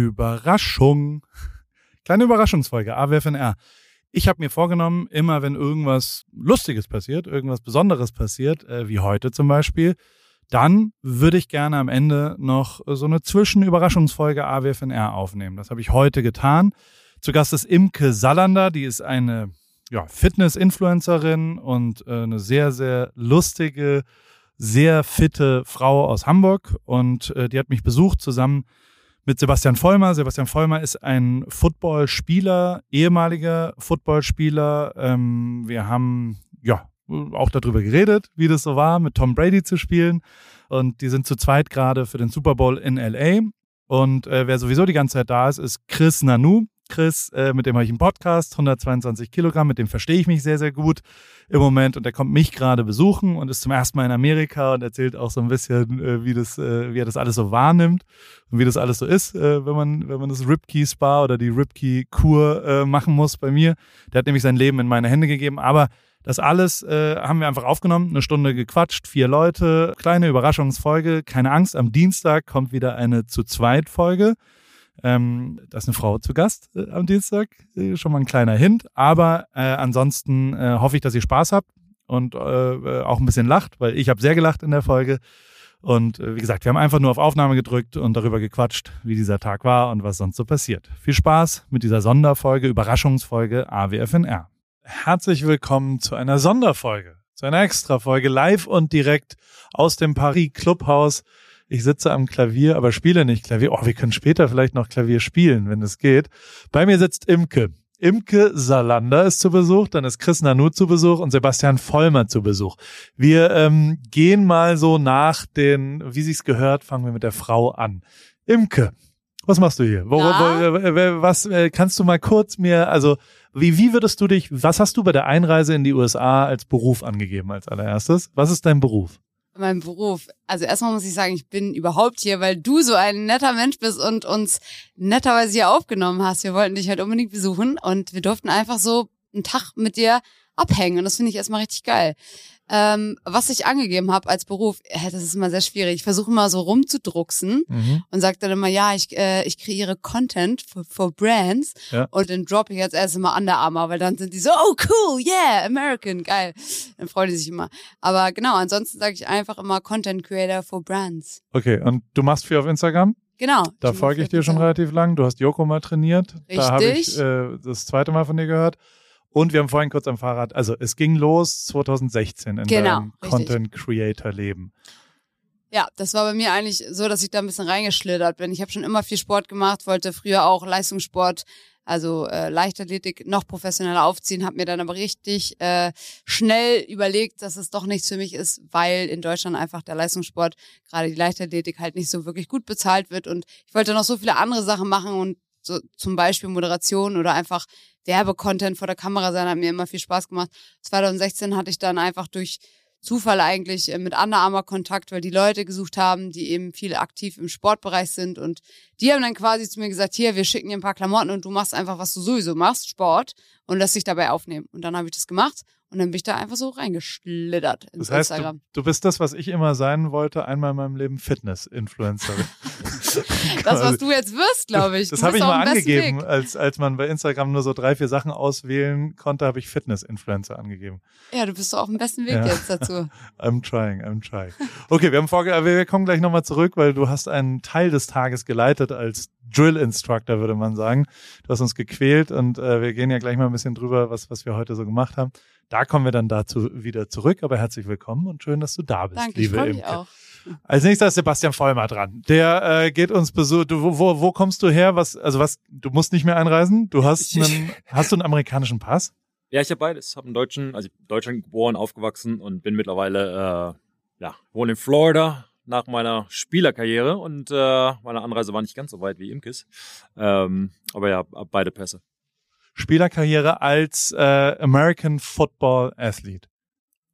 Überraschung. Kleine Überraschungsfolge, AWFNR. Ich habe mir vorgenommen, immer wenn irgendwas Lustiges passiert, irgendwas Besonderes passiert, äh, wie heute zum Beispiel, dann würde ich gerne am Ende noch so eine Zwischenüberraschungsfolge AWFNR aufnehmen. Das habe ich heute getan. Zu Gast ist Imke Salander, die ist eine ja, Fitness-Influencerin und äh, eine sehr, sehr lustige, sehr fitte Frau aus Hamburg. Und äh, die hat mich besucht zusammen mit Sebastian Vollmer. Sebastian Vollmer ist ein Footballspieler, ehemaliger Footballspieler. Ähm, wir haben ja auch darüber geredet, wie das so war, mit Tom Brady zu spielen. Und die sind zu zweit gerade für den Super Bowl in LA. Und äh, wer sowieso die ganze Zeit da ist, ist Chris Nanu. Chris, äh, mit dem habe ich einen Podcast, 122 Kilogramm, mit dem verstehe ich mich sehr, sehr gut im Moment und der kommt mich gerade besuchen und ist zum ersten Mal in Amerika und erzählt auch so ein bisschen, äh, wie, das, äh, wie er das alles so wahrnimmt und wie das alles so ist, äh, wenn, man, wenn man das Ripkey Spa oder die Ripkey Kur äh, machen muss bei mir. Der hat nämlich sein Leben in meine Hände gegeben, aber das alles äh, haben wir einfach aufgenommen, eine Stunde gequatscht, vier Leute, kleine Überraschungsfolge. Keine Angst, am Dienstag kommt wieder eine zu zweit Folge. Ähm, da ist eine Frau zu Gast äh, am Dienstag, äh, schon mal ein kleiner Hint. Aber äh, ansonsten äh, hoffe ich, dass ihr Spaß habt und äh, äh, auch ein bisschen lacht, weil ich habe sehr gelacht in der Folge. Und wie gesagt, wir haben einfach nur auf Aufnahme gedrückt und darüber gequatscht, wie dieser Tag war und was sonst so passiert. Viel Spaß mit dieser Sonderfolge, Überraschungsfolge AWFNR. Herzlich willkommen zu einer Sonderfolge, zu einer Extrafolge live und direkt aus dem Paris Clubhaus ich sitze am Klavier, aber spiele nicht Klavier. Oh, wir können später vielleicht noch Klavier spielen, wenn es geht. Bei mir sitzt Imke. Imke Salander ist zu Besuch, dann ist Chris Nanu zu Besuch und Sebastian Vollmer zu Besuch. Wir ähm, gehen mal so nach den, wie sich's gehört, fangen wir mit der Frau an. Imke, was machst du hier? Wo, wo, wo, was äh, kannst du mal kurz mir, also wie, wie würdest du dich, was hast du bei der Einreise in die USA als Beruf angegeben als allererstes? Was ist dein Beruf? Mein Beruf. Also erstmal muss ich sagen, ich bin überhaupt hier, weil du so ein netter Mensch bist und uns netterweise hier aufgenommen hast. Wir wollten dich halt unbedingt besuchen und wir durften einfach so einen Tag mit dir abhängen und das finde ich erstmal richtig geil. Ähm, was ich angegeben habe als Beruf, äh, das ist immer sehr schwierig. Ich versuche immer so rumzudrucksen mhm. und sage dann immer, ja, ich, äh, ich kreiere Content für, für Brands ja. und dann droppe ich jetzt erst immer Under Armour, weil dann sind die so, oh cool, yeah, American, geil. Dann freuen die sich immer. Aber genau, ansonsten sage ich einfach immer Content Creator for Brands. Okay, und du machst viel auf Instagram? Genau. Da folge ich dir schon relativ lang. Du hast Joko mal trainiert. Richtig. Da habe ich äh, das zweite Mal von dir gehört. Und wir haben vorhin kurz am Fahrrad, also es ging los 2016 in genau, deinem Content Creator Leben. Ja, das war bei mir eigentlich so, dass ich da ein bisschen reingeschlittert bin. Ich habe schon immer viel Sport gemacht, wollte früher auch Leistungssport, also äh, Leichtathletik noch professioneller aufziehen, habe mir dann aber richtig äh, schnell überlegt, dass es doch nichts für mich ist, weil in Deutschland einfach der Leistungssport, gerade die Leichtathletik halt nicht so wirklich gut bezahlt wird und ich wollte noch so viele andere Sachen machen und so zum Beispiel Moderation oder einfach Werbecontent vor der Kamera sein, hat mir immer viel Spaß gemacht. 2016 hatte ich dann einfach durch Zufall eigentlich äh, mit Under Armour Kontakt, weil die Leute gesucht haben, die eben viel aktiv im Sportbereich sind und die haben dann quasi zu mir gesagt, hier, wir schicken dir ein paar Klamotten und du machst einfach, was du sowieso machst, Sport und lässt dich dabei aufnehmen. Und dann habe ich das gemacht und dann bin ich da einfach so reingeschlittert ins das heißt, Instagram. Du, du, bist das, was ich immer sein wollte, einmal in meinem Leben Fitness-Influencerin. das, was du jetzt wirst, glaube ich. Das habe ich mal angegeben, als, als man bei Instagram nur so drei, vier Sachen auswählen konnte, habe ich Fitness-Influencer angegeben. Ja, du bist doch auf dem besten Weg ja. jetzt dazu. I'm trying, I'm trying. Okay, wir haben vorge wir kommen gleich nochmal zurück, weil du hast einen Teil des Tages geleitet als Drill Instructor, würde man sagen. Du hast uns gequält und äh, wir gehen ja gleich mal ein bisschen drüber, was, was wir heute so gemacht haben. Da kommen wir dann dazu wieder zurück, aber herzlich willkommen und schön, dass du da bist, Danke, liebe ich Imke. Auch. Als nächster ist Sebastian Vollmer dran. Der äh, geht uns besuchen. Du, wo, wo kommst du her? Was, also was, du musst nicht mehr einreisen. Du hast einen, hast du einen amerikanischen Pass? Ja, ich habe beides. Habe einen deutschen, also in Deutschland geboren, aufgewachsen und bin mittlerweile, äh, ja, wohne in Florida nach meiner Spielerkarriere und äh, meine Anreise war nicht ganz so weit wie Imkes. Ähm, aber ja, beide Pässe. Spielerkarriere als äh, American Football Athlete?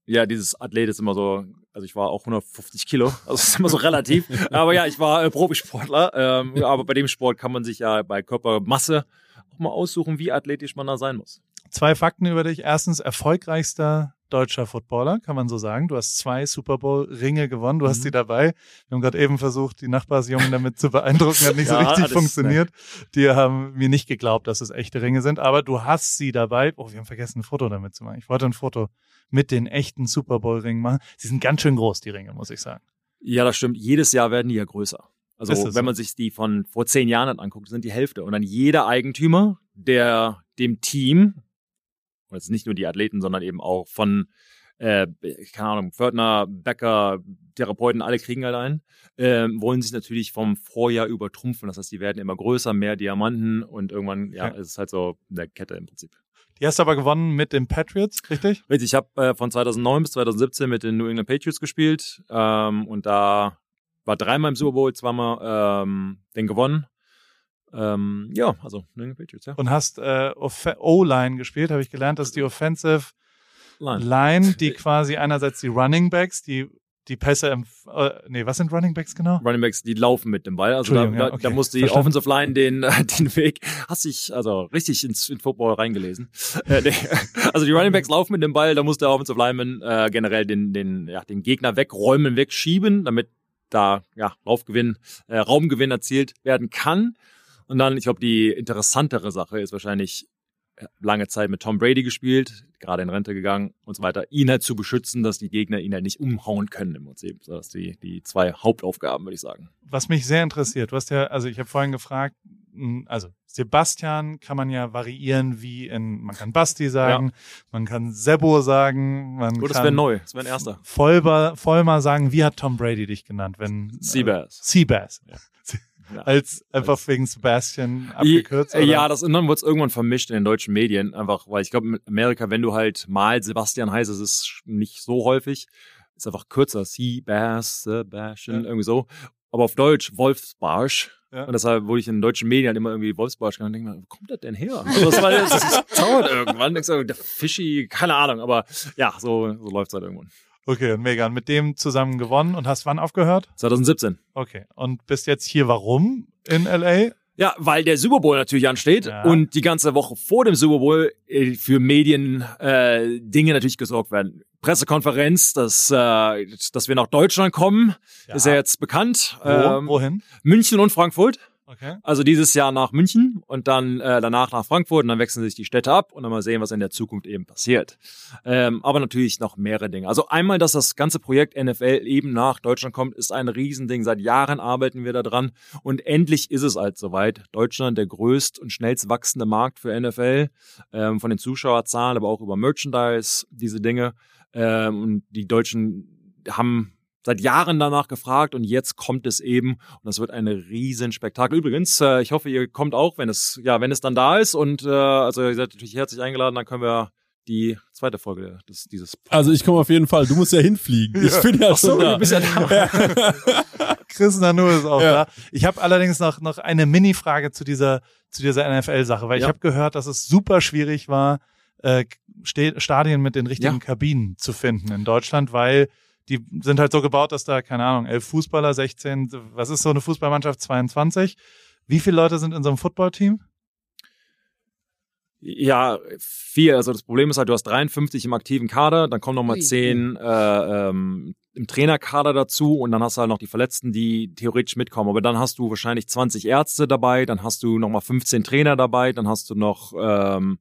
Ja, dieses Athlet ist immer so, also ich war auch 150 Kilo, also ist immer so relativ. aber ja, ich war äh, Profisportler, ähm, aber bei dem Sport kann man sich ja bei Körpermasse auch mal aussuchen, wie athletisch man da sein muss. Zwei Fakten über dich. Erstens, erfolgreichster deutscher Footballer, kann man so sagen. Du hast zwei Super Bowl-Ringe gewonnen, du hast Mhm. sie dabei. Wir haben gerade eben versucht, die Nachbarsjungen damit zu beeindrucken, hat nicht so Ja, richtig das- funktioniert. Die haben mir nicht geglaubt, dass es echte Ringe sind, aber du hast sie dabei. Oh, wir haben vergessen, ein Foto damit zu machen. Ich wollte ein Foto mit den echten Super Bowl-Ringen machen. Sie sind ganz schön groß, die Ringe, muss ich sagen. Ja, das stimmt. Jedes Jahr werden die ja größer. Also wenn so? man sich die von vor zehn Jahren anguckt, sind die Hälfte. Und dann jeder Eigentümer, der dem Team, und jetzt nicht nur die Athleten, sondern eben auch von, äh, keine Ahnung, Pförtner, Bäcker, Therapeuten, alle kriegen halt einen, ähm, wollen sich natürlich vom Vorjahr übertrumpfen. Das heißt, die werden immer größer, mehr Diamanten und irgendwann, ja, Ja. es ist halt so eine Kette im Prinzip. Die hast du aber gewonnen mit den Patriots, richtig? Richtig, ich habe äh, von 2009 bis 2017 mit den New England Patriots gespielt ähm, und da war dreimal im Super Bowl, zweimal ähm, den gewonnen. Ähm, ja, also New England Patriots, ja. Und hast äh, O-Line gespielt, habe ich gelernt, dass die Offensive Line. Line, die quasi einerseits die Running Backs, die die Pässe im, äh, nee, was sind Running Backs genau? Running Backs, die laufen mit dem Ball. Also da, Entschuldigung, ja, da, okay. da muss die Verstanden. Offensive Line den, äh, den Weg, hast dich also richtig ins in Football reingelesen. Äh. Also die Running Backs laufen mit dem Ball, da muss der Offensive Lineman äh, generell den, den, ja, den Gegner wegräumen, wegschieben, damit da ja, Laufgewinn, äh, Raumgewinn erzielt werden kann. Und dann, ich glaube, die interessantere Sache ist wahrscheinlich äh, lange Zeit mit Tom Brady gespielt, gerade in Rente gegangen und so weiter, ihn halt zu beschützen, dass die Gegner ihn halt nicht umhauen können im Prinzip. So, Das sind die, die zwei Hauptaufgaben, würde ich sagen. Was mich sehr interessiert, du hast ja, also ich habe vorhin gefragt, mh, also Sebastian kann man ja variieren wie in, man kann Basti sagen, man kann Sebo sagen, man das kann wäre neu. Das wäre ein erster. Vollbar, Vollmer sagen, wie hat Tom Brady dich genannt, wenn Seabass. Äh, Seabass. Ja. Als einfach wegen Sebastian abgekürzt. Oder? Ja, das und dann wurde es irgendwann vermischt in den deutschen Medien, einfach, weil ich glaube, in Amerika, wenn du halt mal Sebastian heißt, das ist nicht so häufig, ist einfach kürzer, Seabass, Sebastian, Ja. irgendwie so. Aber auf Deutsch Wolfsbarsch. Ja. Und deshalb wurde ich in den deutschen Medien immer irgendwie Wolfsbarsch genannt und denke mir, wo kommt das denn her? Also das, war, das, das dauert irgendwann. Denkst du, der Fischi, keine Ahnung, aber ja, so, so läuft es halt irgendwann. Okay, und Megan, mit dem zusammen gewonnen und hast wann aufgehört? 2017. Okay, und bist jetzt hier warum in LA? Ja, weil der Super Bowl natürlich ansteht Ja. und die ganze Woche vor dem Super Bowl äh, für Medien äh, Dinge natürlich gesorgt werden. Pressekonferenz, dass, äh, dass wir nach Deutschland kommen, ist ja jetzt bekannt. Wo, Ähm, wohin? München und Frankfurt. Okay. Also dieses Jahr nach München und dann äh, danach nach Frankfurt und dann wechseln sich die Städte ab und dann mal sehen, was in der Zukunft eben passiert. Ähm, aber natürlich noch mehrere Dinge. Also einmal, dass das ganze Projekt NFL eben nach Deutschland kommt, ist ein Riesending. Seit Jahren arbeiten wir da dran und endlich ist es halt soweit. Deutschland der größt und schnellst wachsende Markt für NFL, ähm, von den Zuschauerzahlen, aber auch über Merchandise, diese Dinge. Ähm, und die Deutschen haben seit Jahren danach gefragt und jetzt kommt es eben und das wird ein riesen Spektakel. Übrigens, äh, ich hoffe, ihr kommt auch, wenn es ja, wenn es dann da ist und äh, also ihr seid natürlich herzlich eingeladen, dann können wir die zweite Folge des, dieses Also ich komme auf jeden Fall. Du musst ja hinfliegen. Ich bin ja Ach so, schon da. du bist ja da. Chris Nanu ist auch Ja. da. Ich habe allerdings noch, noch eine Mini-Frage zu dieser, zu dieser NFL-Sache, weil ich habe gehört, dass es super schwierig war, äh, Stadien mit den richtigen Ja. Kabinen zu finden in Deutschland, weil die sind halt so gebaut, dass da, keine Ahnung, elf Fußballer, 16, was ist so eine Fußballmannschaft, 22? Wie viele Leute sind in so einem Footballteam? Ja, vier. Also das Problem ist halt, du hast 53 im aktiven Kader, dann kommen nochmal Ui. 10 äh, ähm, im Trainerkader dazu und dann hast du halt noch die Verletzten, die theoretisch mitkommen. Aber dann hast du wahrscheinlich 20 Ärzte dabei, dann hast du nochmal 15 Trainer dabei, dann hast du noch ähm,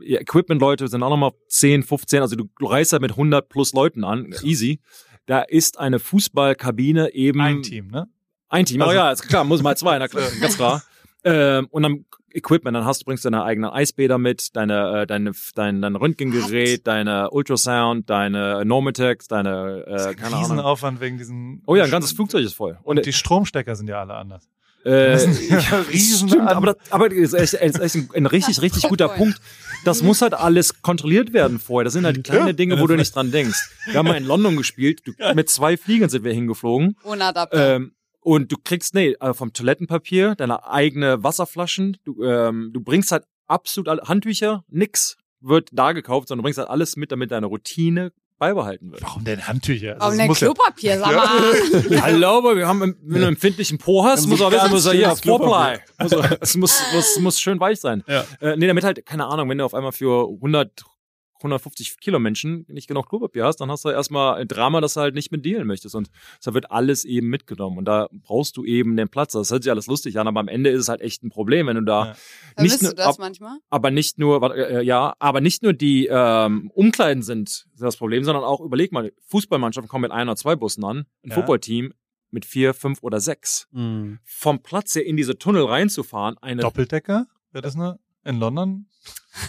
Equipment-Leute sind auch nochmal 10, 15. Also du, reist halt mit 100 plus Leuten an, easy. Da ist eine Fußballkabine eben Ein Team, ne? ein Team, Also- oh ja, ist klar, muss mal zwei, na klar, ganz klar. Ähm, und dann Equipment, dann hast du bringst deine eigenen Eisbäder mit, deine äh, deine dein, dein Röntgengerät, deine Ultrasound, deine Normatex, deine äh, keine Ahnung. Riesenaufwand wegen diesen. Oh ja, ein ganzes Flugzeug ist voll. Und Und die Stromstecker sind ja alle anders. Äh, Das sind ja ja, riesen stimmt, aber das, aber das ist echt, ein, ein richtig richtig guter. Punkt. Das muss halt alles kontrolliert werden vorher. Das sind halt kleine Ja. Dinge, wo du nicht dran denkst. Wir haben mal in London gespielt. Du, mit zwei Fliegern sind wir hingeflogen. Ohne Adapter. Ähm, und du kriegst, nee, äh, vom Toilettenpapier, deine eigene Wasserflaschen, du, ähm, du bringst halt absolut alle Handtücher, nix wird da gekauft, sondern du bringst halt alles mit, damit deine Routine beibehalten wird. Warum denn Handtücher? Also Warum denn muss ja- Klopapier, sag mal. Hallo, aber wir haben, wenn du einen empfindlichen Po hast, Haben muss auch wissen, muss er hier. Also, es muss, muss, muss schön weich sein. Ja. Äh, nee, damit halt, keine Ahnung, wenn du auf einmal für 100, 150 Kilo Menschen nicht genug Klopapier hast, dann hast du erstmal ein Drama, das du halt nicht mit dealen möchtest. Und da wird alles eben mitgenommen. Und da brauchst du eben den Platz. Das hört sich alles lustig an, aber am Ende ist es halt echt ein Problem, wenn du da Ja. nicht Vermisst nur, du das ab, manchmal? aber nicht nur, äh, ja, aber nicht nur die ähm, Umkleiden sind das Problem, sondern auch, überleg mal, Fußballmannschaften kommen mit ein oder zwei Bussen an, ein Ja. Footballteam mit vier, fünf oder sechs. Mhm. Vom Platz her in diese Tunnel reinzufahren, eine Doppeldecker? Wäre das eine in London?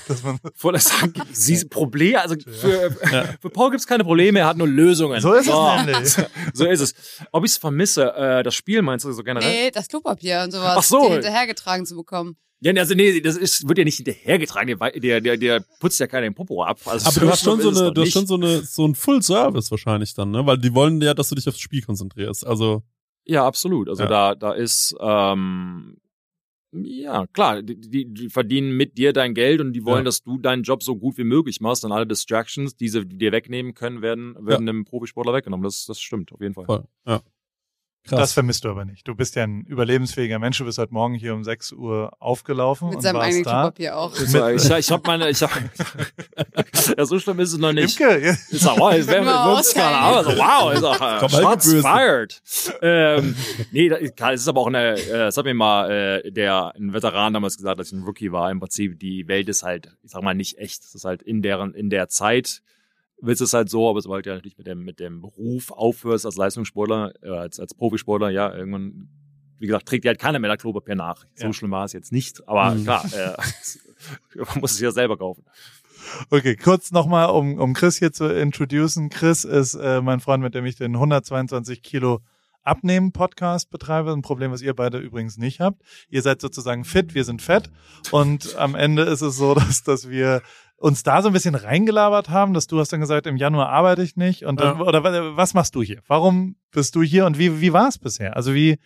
Dass man voller Sack, sie Probleme, also für, für Paul gibt's keine Probleme, er hat nur Lösungen. so ist es nämlich. So ist es. Ob ich es vermisse, äh, das Spiel meinst du so generell? Nee, das Klopapier und sowas, Ach so. hinterhergetragen zu bekommen. Ja, nee, also nee, das ist, wird ja nicht hinterhergetragen, der, der, der, putzt ja keinen Popo ab. Also Aber du hast schon so es eine, du hast schon so eine, so ein Full Service wahrscheinlich dann, ne? Weil die wollen ja, dass du dich aufs Spiel konzentrierst. Also, Ja, absolut. Also Ja. da, da ist, ähm, ja, klar, die, die, die verdienen mit dir dein Geld und die wollen, Ja. dass du deinen Job so gut wie möglich machst und alle Distractions, die sie dir wegnehmen können, werden, werden dem Profisportler weggenommen. Das, das stimmt, auf jeden Fall. voll. Ja. Das Krass. vermisst du aber nicht. Du bist ja ein überlebensfähiger Mensch. Du bist heute Morgen hier um 6 Uhr aufgelaufen Mit und seinem warst eigenen da. Klopapier auch. Ich ich habe meine, ich hab, ja, so schlimm ist es noch nicht. Imke, ja. Ist auch, wirklich keine austeilen. Ahnung. Also, wow, ist auch, äh, Komm, Shots fired. Ähm, nee, da- klar, es ist aber auch eine, äh, das hat mir mal äh, der ein Veteran damals gesagt, als ich ein Rookie war. Im Prinzip, die Welt ist halt, ich sag mal, nicht echt. Es ist halt in deren, in der Zeit wird es halt so, aber sobald du natürlich mit dem, mit dem Beruf aufhörst als Leistungssportler, äh, als, als Profisportler, ja, irgendwann, wie gesagt, trägt dir halt keiner mehr das Klopapier nach. So Ja. schlimm war es jetzt nicht, aber Mhm. klar, äh, man muss es ja selber kaufen. Okay, kurz nochmal, um, um Chris hier zu introducen. Chris ist äh, mein Freund, mit dem ich den 122 Kilo Abnehmen Podcast betreibe. Ein Problem, was ihr beide übrigens nicht habt. Ihr seid sozusagen fit, wir sind fett. Und am Ende ist es so, dass, dass wir uns da so ein bisschen reingelabert haben, dass du hast dann gesagt, im Januar arbeite ich nicht. Und dann, Ja. oder wa- was machst du hier? Warum bist du hier und wie, wie war es bisher? Also wie,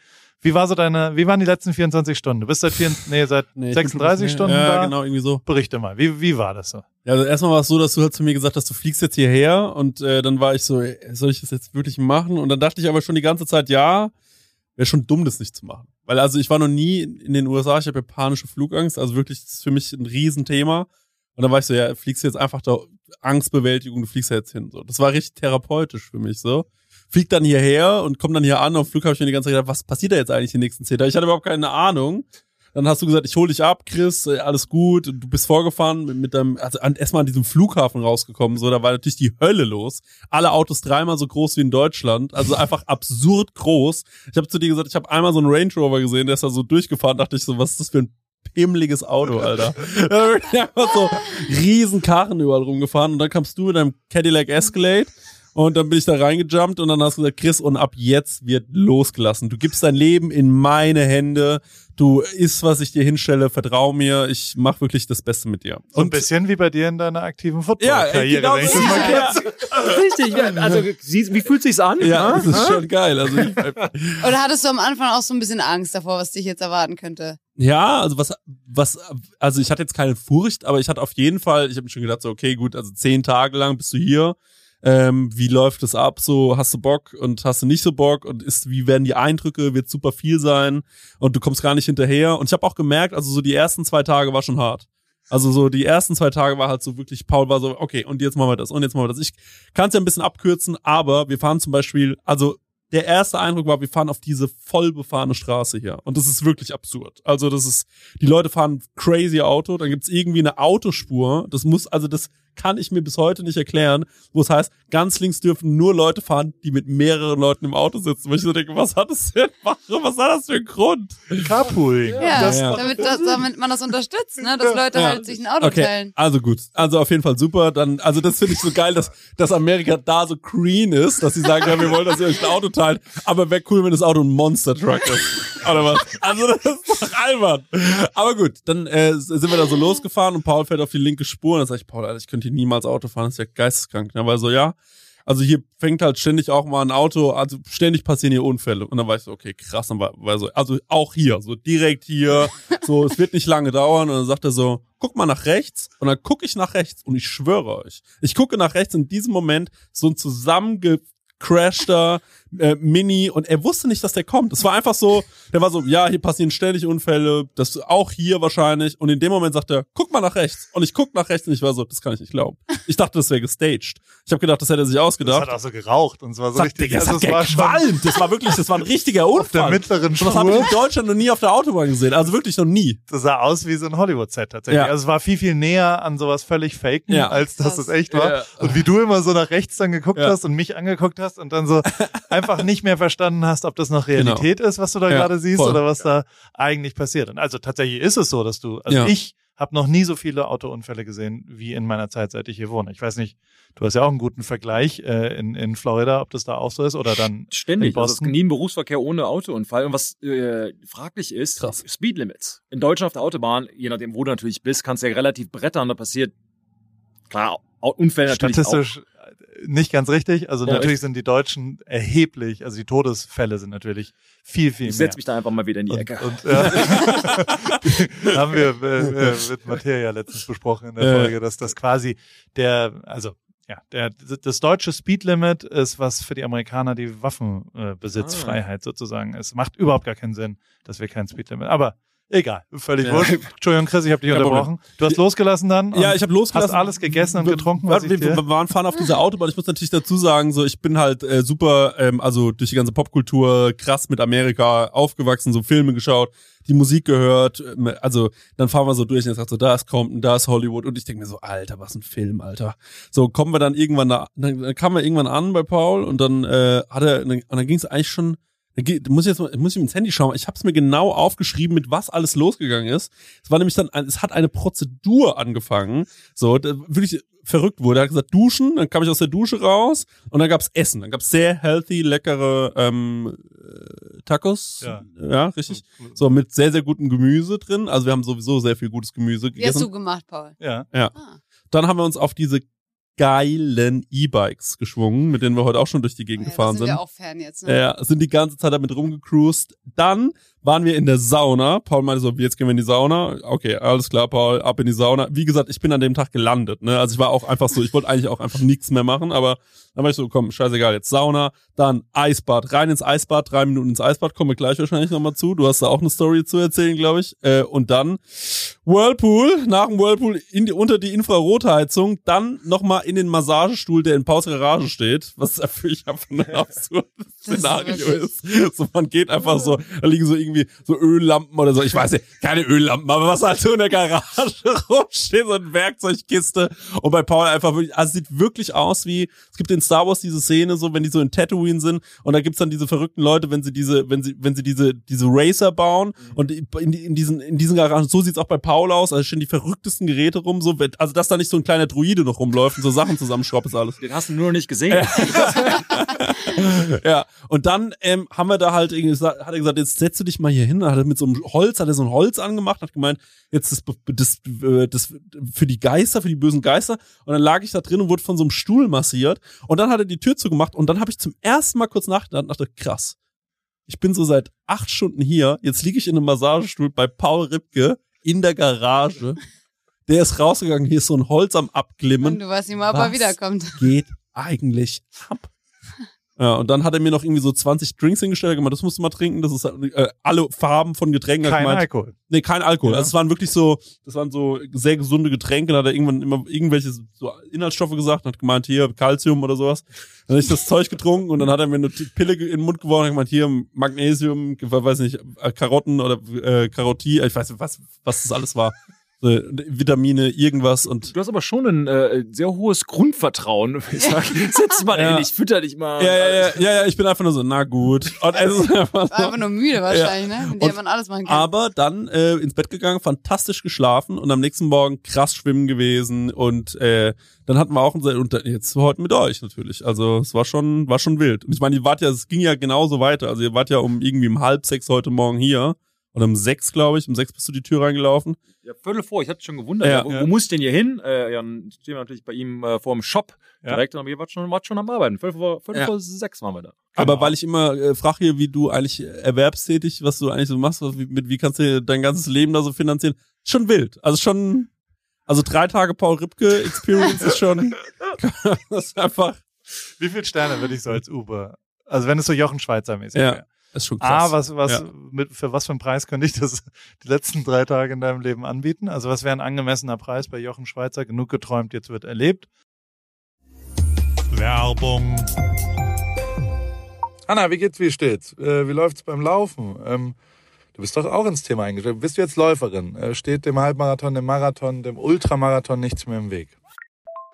wie war so deine, wie waren die letzten 24 Stunden? Du bist seit vier, nee, seit Nee, ich 36 bin- Stunden ja, da. genau, irgendwie so. Berichte mal, wie, wie war das so? Ja, also erstmal war es so, dass du halt zu mir gesagt hast, du fliegst jetzt hierher und äh, dann war ich so, ey, soll ich das jetzt wirklich machen? Und dann dachte ich aber schon die ganze Zeit, ja, wäre schon dumm, das nicht zu machen. Weil also ich war noch nie in den USA, ich habe ja panische Flugangst, also wirklich, das ist für mich ein Riesenthema. Und dann war ich so, ja, fliegst du jetzt einfach da Angstbewältigung, du fliegst ja jetzt hin. So. Das war richtig therapeutisch für mich so. Flieg dann hierher und komm dann hier an. Auf dem Flug habe ich mir die ganze Zeit gedacht, was passiert da jetzt eigentlich die nächsten zehn Tage? Ich hatte überhaupt keine Ahnung. Dann hast du gesagt, ich hol dich ab, Chris, äh, alles gut. Du bist vorgefahren mit, mit deinem, also erstmal an diesem Flughafen rausgekommen, so, da war natürlich die Hölle los. Alle Autos dreimal so groß wie in Deutschland, also einfach absurd groß. Ich habe zu dir gesagt, ich habe einmal so einen Range Rover gesehen, der ist da so durchgefahren, dachte ich so, was ist das für ein pimmeliges Auto, Alter. Einfach so riesen Karren überall rumgefahren und dann kamst du mit deinem Cadillac Escalade und dann bin ich da reingejumpt und dann hast du gesagt, Chris, und ab jetzt wird losgelassen. Du gibst dein Leben in meine Hände. Du isst, was ich dir hinstelle. Vertrau mir. Ich mach wirklich das Beste mit dir. So ein bisschen wie bei dir in deiner aktiven ja, Football-Karriere. genau wenn ich so ja, Richtig, ja, also wie fühlt sich's an? ja, das ist schon geil. Also ich, Oder hattest du am Anfang auch so ein bisschen Angst davor, was dich jetzt erwarten könnte? Ja, also was, was, also ich hatte jetzt keine Furcht, aber ich hatte auf jeden Fall, ich habe mir schon gedacht, so, okay, gut, also zehn Tage lang bist du hier. Ähm, wie läuft es ab? So, hast du Bock und hast du nicht so Bock? Und ist, wie werden die Eindrücke? Wird super viel sein und du kommst gar nicht hinterher. Und ich habe auch gemerkt, also so die ersten zwei Tage war schon hart. Also so die ersten zwei Tage war halt so wirklich, Paul war so, okay, und jetzt machen wir das und jetzt machen wir das. Ich kann es ja ein bisschen abkürzen, aber wir fahren zum Beispiel, also der erste Eindruck war, wir fahren auf diese voll befahrene Straße hier. Und das ist wirklich absurd. Also das ist, die Leute fahren crazy Auto, dann gibt's irgendwie eine Autospur. Das muss, also das kann ich mir bis heute nicht erklären, wo es heißt, ganz links dürfen nur Leute fahren, die mit mehreren Leuten im Auto sitzen. Wo ich so denke, was hat das denn, was hat das für einen Grund? Carpooling. Ja, Das, Ja. Damit, das, damit man das unterstützt, ne? dass Leute Ja. halt sich ein Auto Okay, teilen. also gut. Also auf jeden Fall super. Dann, also das finde ich so geil, dass, dass Amerika da so green ist, dass sie sagen, ja, wir wollen, dass ihr euch ein Auto teilt, aber wäre cool, wenn das Auto ein Monster Truck ist. Oder was? Also das ist doch albern. Aber gut, dann äh, sind wir da so losgefahren und Paul fährt auf die linke Spur und dann sag ich, Paul, Alter, ich könnte hier niemals Auto fahren, das ist ja geisteskrank. Ne? Weil so, ja, also hier fängt halt ständig auch mal ein Auto, also ständig passieren hier Unfälle. Und dann war ich so, okay, krass, dann war, war so, also auch hier, so direkt hier, so, es wird nicht lange dauern. Und dann sagt er so, guck mal nach rechts. Und dann gucke ich nach rechts und ich schwöre euch, ich gucke nach rechts in diesem Moment so ein zusammengecrashter äh, Mini und er wusste nicht, dass der kommt. Es war einfach so, der war so, ja, hier passieren ständig Unfälle, das auch hier wahrscheinlich und in dem Moment sagt er, guck mal nach rechts und ich guck nach rechts und ich war so, das kann ich nicht glauben. Ich dachte, das wäre gestaged. Ich habe gedacht, das hätte er sich Das ausgedacht. hat auch so geraucht und es war so Sagt, richtig. Digga, das also hat es war schon. Das war wirklich, das war ein richtiger Unfall. auf der mittleren Und das habe ich Spur. in Deutschland noch nie auf der Autobahn gesehen. Also wirklich noch nie. Das sah aus wie so ein Hollywood-Set tatsächlich. Ja. Also es war viel, viel näher an sowas völlig Faken, Ja. als dass Krass. es echt war. Ja. Und wie du immer so nach rechts dann geguckt Ja. hast und mich angeguckt hast und dann so einfach nicht mehr verstanden hast, ob das noch Realität ist, was du da Genau. Ja, gerade siehst voll. oder was da eigentlich passiert. Und also tatsächlich ist es so, dass du, also Ja. ich habe noch nie so viele Autounfälle gesehen wie in meiner Zeit, seit ich hier wohne. Ich weiß nicht, du hast ja auch einen guten Vergleich äh, in, in Florida, ob das da auch so ist oder dann Ständig. in Also es ist Boston. nie ein Berufsverkehr ohne Autounfall. Und was äh, fraglich ist, Krass. Speedlimits. In Deutschland auf der Autobahn, je nachdem, wo du natürlich bist, kannst du ja relativ brettern. Da passiert, klar, Unfälle natürlich auch. Statistisch äh, nicht ganz richtig. Also Ja, natürlich echt? sind die Deutschen erheblich, also die Todesfälle sind natürlich viel, viel Ich mehr. setz mich da einfach mal wieder in die Ecke. Und, ja, haben wir äh, äh, mit ja letztens besprochen in der. Folge, dass das quasi der, also ja, der, das deutsche Speedlimit ist, was für die Amerikaner die Waffenbesitzfreiheit sozusagen ist. Macht überhaupt gar keinen Sinn, dass wir kein Speedlimit. Aber egal, völlig Ja. wurscht. Entschuldigung, Chris, ich habe dich unterbrochen. Du hast losgelassen dann. Ja, und ich habe losgelassen. Hast alles gegessen und getrunken, was wir, ich dir- wir waren fahren auf dieser Autobahn. Ich muss natürlich dazu sagen, so ich bin halt äh, super, ähm, also durch die ganze Popkultur krass mit Amerika aufgewachsen, so Filme geschaut, die Musik gehört. ähm, Also dann fahren wir so durch und ich sag so, da ist Compton, da ist Hollywood und ich denke mir so, Alter, was ein Film, Alter. So kommen wir dann irgendwann da, dann, dann kamen wir irgendwann an bei Paul und dann äh, hat er, und dann ging es eigentlich schon. Geht- Muss ich jetzt mal, muss ich ins Handy schauen. Ich habe es mir genau aufgeschrieben, mit was alles losgegangen ist. Es war nämlich dann, ein, es hat eine Prozedur angefangen, so da wirklich verrückt wurde. Er hat gesagt, duschen, dann kam ich aus der Dusche raus und dann gab's Essen. Dann gab's sehr healthy, leckere ähm, äh, Tacos. Ja. ja, richtig. So mit sehr, sehr gutem Gemüse drin. Also wir haben sowieso sehr viel gutes Gemüse Wie hast gegessen. du gemacht, Paul? Ja. Ah. Dann haben wir uns auf diese geilen E-Bikes geschwungen, mit denen wir heute auch schon durch die Gegend ja, gefahren sind sind. wir auch Fan jetzt, ne? Ja, sind die ganze Zeit damit rumgecruised. Dann waren wir in der Sauna. Paul meinte so, jetzt gehen wir in die Sauna. Okay, alles klar, Paul, ab in die Sauna. Wie gesagt, ich bin an dem Tag gelandet. Ne? Also ich war auch einfach so, ich wollte eigentlich auch einfach nichts mehr machen, aber dann war ich so, komm, scheißegal, jetzt Sauna, dann Eisbad, rein ins Eisbad, drei Minuten ins Eisbad, kommen wir gleich wahrscheinlich nochmal zu. Du hast da auch eine Story zu erzählen, glaube ich. Äh, und dann Whirlpool, nach dem Whirlpool in die, unter die Infrarotheizung, dann nochmal in den Massagestuhl, der in Paus Garage steht, was natürlich einfach ein absurdes Szenario ist. So, man geht einfach so, da liegen so irgendwie so Öllampen oder so, ich weiß nicht, keine Öllampen, aber was halt so in der Garage rumsteht, so eine Werkzeugkiste. Und bei Paul einfach wirklich, also sieht wirklich aus wie, es gibt in Star Wars diese Szene, so wenn die so in Tatooine sind und da gibt's dann diese verrückten Leute, wenn sie diese, wenn sie, wenn sie diese, diese Racer bauen und in, in diesen, in diesen Garagen, so sieht's auch bei Paul aus, also stehen die verrücktesten Geräte rum, so, also dass da nicht so ein kleiner Druide noch rumläuft und so Sachen zusammenschraubt ist alles. Den hast du nur noch nicht gesehen. Ja, und dann ähm, haben wir da halt irgendwie gesagt, hat er gesagt, jetzt setzt du dich mal hier hin. Hat er mit so einem Holz, hat er so ein Holz angemacht, hat gemeint, jetzt das, das, äh, das für die Geister, für die bösen Geister. Und dann lag ich da drin und wurde von so einem Stuhl massiert. Und dann hat er die Tür zugemacht und dann habe ich zum ersten Mal kurz nachgedacht und dachte, krass. Ich bin so seit acht Stunden hier. Jetzt liege ich in einem Massagestuhl bei Paul Ripke in der Garage. Der ist rausgegangen, hier ist so ein Holz am Und Abglimmen du weißt nicht mal, ob er wiederkommt. geht eigentlich ab? Ja, und dann hat er mir noch irgendwie so 20 Drinks hingestellt, gemeint, das musst du mal trinken, das ist äh, alle Farben von Getränken. Kein gemeint, Alkohol. Nee, kein Alkohol. Ja. Also es waren wirklich so, das waren so sehr gesunde Getränke, dann hat er irgendwann immer irgendwelche so Inhaltsstoffe gesagt und hat gemeint, hier Calcium oder sowas. Dann habe ich das Zeug getrunken und dann hat er mir eine Pille in den Mund geworfen und hat gemeint, hier Magnesium, weiß nicht, äh, Karotten oder äh, Karotie, ich weiß nicht, was, was das alles war. So, Vitamine, irgendwas und Du hast aber schon ein äh, sehr hohes Grundvertrauen. Ich sag, setz mal Ja. hin, ich fütter dich mal. ja, ja, ja, ja, ja, ich bin einfach nur so, na gut. Und es ist einfach War so, einfach nur müde wahrscheinlich, ne? Mit dem Und- man alles machen kann. Aber dann äh, ins Bett gegangen, fantastisch geschlafen und am nächsten Morgen krass schwimmen gewesen und äh, dann hatten wir auch unser, und dann jetzt heute mit euch natürlich. Also es war schon, war schon wild. Und ich meine, ihr wart ja, es ging ja genauso weiter. Also ihr wart ja um irgendwie um halb sechs heute Morgen hier. Oder um sechs, glaube ich. Um sechs bist du die Tür reingelaufen. Ja, Viertel vor, ich hatte schon gewundert, Ja. ja, wo, Ja. wo muss ich denn hier hin? Äh, ja, dann stehen wir natürlich bei ihm äh, vor dem Shop Ja. direkt, aber ihr wart schon, wart schon am Arbeiten. Viertel vor, Viertel Ja. vor sechs waren wir da. Aber weil ich immer äh, frage hier, wie du eigentlich erwerbstätig, was du eigentlich so machst, was, wie, mit, wie kannst du dein ganzes Leben da so finanzieren? Schon wild. Also schon, also drei Tage Paul Ripke Experience ist schon, das ist einfach, Wie viele Sterne würde ich so als Uber Also wenn es so Jochen Schweizer mäßig Ja. wäre. Ist schon krass. Ah, was, was, Ja. mit, für was für einen Preis könnte ich das die letzten drei Tage in deinem Leben anbieten? Also was wäre ein angemessener Preis bei Jochen Schweizer? Genug geträumt, jetzt wird erlebt. Werbung. Anna, wie geht's, wie steht's? Äh, wie läuft's beim Laufen? Ähm, du bist doch auch ins Thema eingestiegen. Bist du jetzt Läuferin? Äh, steht dem Halbmarathon, dem Marathon, dem Ultramarathon nichts mehr im Weg?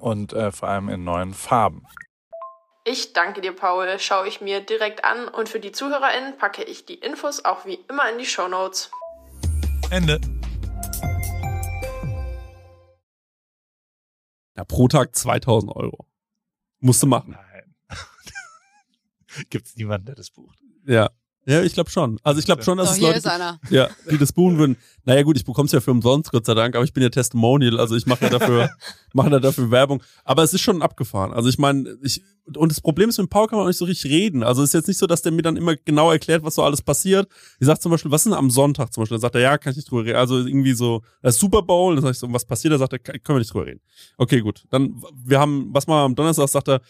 und äh, vor allem in neuen Farben. Ich danke dir, Paul. Schaue ich mir direkt an und für die ZuhörerInnen packe ich die Infos auch wie immer in die Shownotes. Ende. Ja, pro Tag 2000 Euro. Musste machen. Nein. Gibt's niemanden, der das bucht. Ja. Ja, ich glaube schon. Also ich glaube schon, dass So, es hier Leute ist einer. Ja, die das buchen würden. Naja gut, ich bekomm's ja für umsonst, Gott sei Dank, aber ich bin ja Testimonial, also ich mache ja dafür, mache ja dafür Werbung. Aber es ist schon abgefahren. Also ich meine, ich, und das Problem ist, mit Paul kann man auch nicht so richtig reden. Also es ist jetzt nicht so, dass der mir dann immer genau erklärt, was so alles passiert. Ich sag zum Beispiel, was ist denn am Sonntag zum Beispiel? Dann sagt er, ja, kann ich nicht drüber reden. Also irgendwie so, das ist Super Bowl, dann sag ich so, was passiert? Da sagt er, können wir nicht drüber reden. Okay, gut. Dann, wir haben, was mal am Donnerstag sagt er,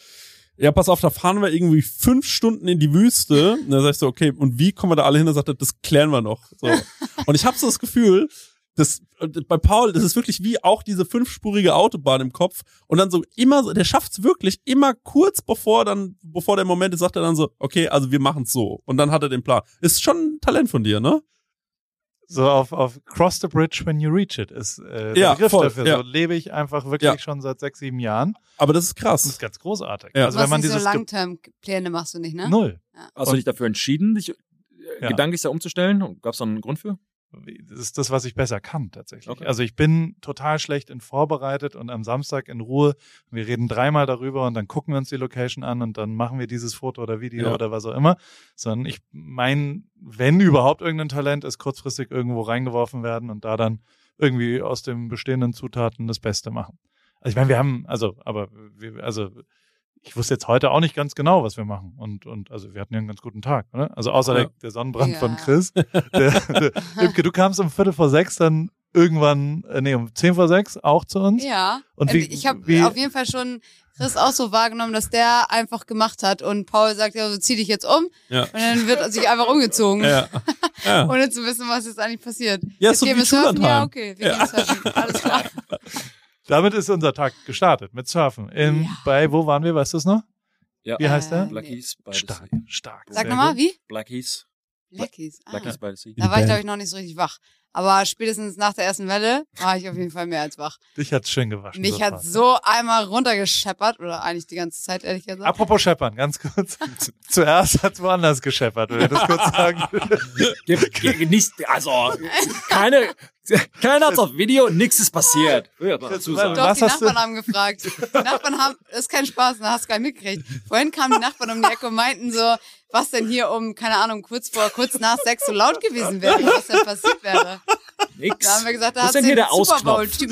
ja, pass auf, da fahren wir irgendwie fünf Stunden in die Wüste. Und dann sag ich so, okay, und wie kommen wir da alle hin? Dann sagt er, das klären wir noch. So. Und ich habe so das Gefühl, dass äh, bei Paul, das ist wirklich wie auch diese fünfspurige Autobahn im Kopf. Und dann so immer, so, der schafft's wirklich immer kurz bevor dann, bevor der Moment ist, sagt er dann so, okay, also wir machen's so. Und dann hat er den Plan. Ist schon ein Talent von dir, ne? So auf, auf Cross the Bridge when you reach it ist äh, der Ja, Begriff voll, dafür. ja. So lebe ich einfach wirklich Ja. schon seit sechs, sieben Jahren. Aber das ist Das krass. ist ganz großartig. Ja. Also wenn man so dieses Ge- Langterm-Pläne machst du nicht, ne? Null. Hast du dich dafür entschieden, dich äh, Ja. gedanklich da umzustellen? Gab es da einen Grund für? Das ist das, was ich besser kann, tatsächlich. Okay. Also ich bin total schlecht in vorbereitet und am Samstag in Ruhe. Wir reden dreimal darüber und dann gucken wir uns die Location an und dann machen wir dieses Foto oder Video Ja. oder was auch immer. Sondern ich mein, wenn überhaupt irgendein Talent ist, kurzfristig irgendwo reingeworfen werden und da dann irgendwie aus den bestehenden Zutaten das Beste machen. Also ich meine, wir haben, also, aber wir, also ich wusste jetzt heute auch nicht ganz genau, was wir machen. Und, und also wir hatten ja einen ganz guten Tag, oder? Also außer Ja. der, der Sonnenbrand Ja. von Chris. Der, der, Imke, du kamst um Viertel vor sechs dann irgendwann, äh, nee, um zehn vor sechs auch zu uns. Ja. Und Äh, wie- ich habe auf jeden Fall schon Chris auch so wahrgenommen, dass der einfach gemacht hat und Paul sagt, ja, so zieh dich jetzt um Ja. und dann wird er sich einfach umgezogen. Ja. ja. Ohne zu wissen, was jetzt eigentlich passiert. Ja, jetzt so gehen wie wir surfen? Ja, okay, wir gehen surfen. Alles klar. Damit ist unser Tag gestartet mit Surfen. In, Ja. Bei, wo waren wir, weißt du es noch? Ja. Wie heißt der? Äh, Blackies. beides. Stark, stark. Sag nochmal, wie? Blackies. Blackies. Ah. Blackies by the Sea. Da war ich, glaube ich, noch nicht so richtig wach. Aber spätestens nach der ersten Welle war ich auf jeden Fall mehr als wach. Dich hat's schön gewaschen. Mich sofort. hat so einmal runtergescheppert, oder eigentlich die ganze Zeit, ehrlich gesagt. Apropos Scheppern, ganz kurz. Zuerst hat's woanders gescheppert, will ich das kurz sagen. Ge- ge- nicht, also, keine, keiner hat's auf Video, nix ist passiert. Mal dazu sagen. Doch, Was die hast du- Nachbarn haben gefragt. Die Nachbarn haben, das ist kein Spaß, da hast du gar nicht mitgekriegt. Vorhin kamen die Nachbarn um die Ecke und meinten so, was denn hier um, keine Ahnung, kurz vor, kurz nach sechs so laut gewesen wäre, was denn passiert wäre. Nix. Da haben wir gesagt, da Was hast ist du denn hier der Ausknopf?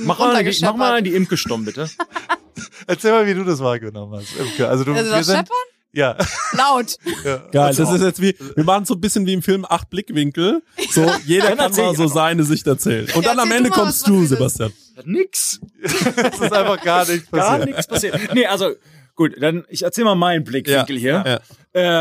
Mach mal, die, mach mal die Imke stumm, bitte. Erzähl mal, wie du das wahrgenommen hast. Imke. Also du, Also wir das sind, Scheppern? ja. Laut. ja. Geil, das ist jetzt wie, wir machen so ein bisschen wie im Film Acht Blickwinkel. So, jeder kann mal so seine Sicht erzählen. Und Ja, dann am Ende du mal, kommst du. Sebastian. Nix. Das ist einfach gar nichts Gar passiert. nichts passiert. Nee, also, gut, dann, ich erzähl mal meinen Blickwinkel hier. Ja.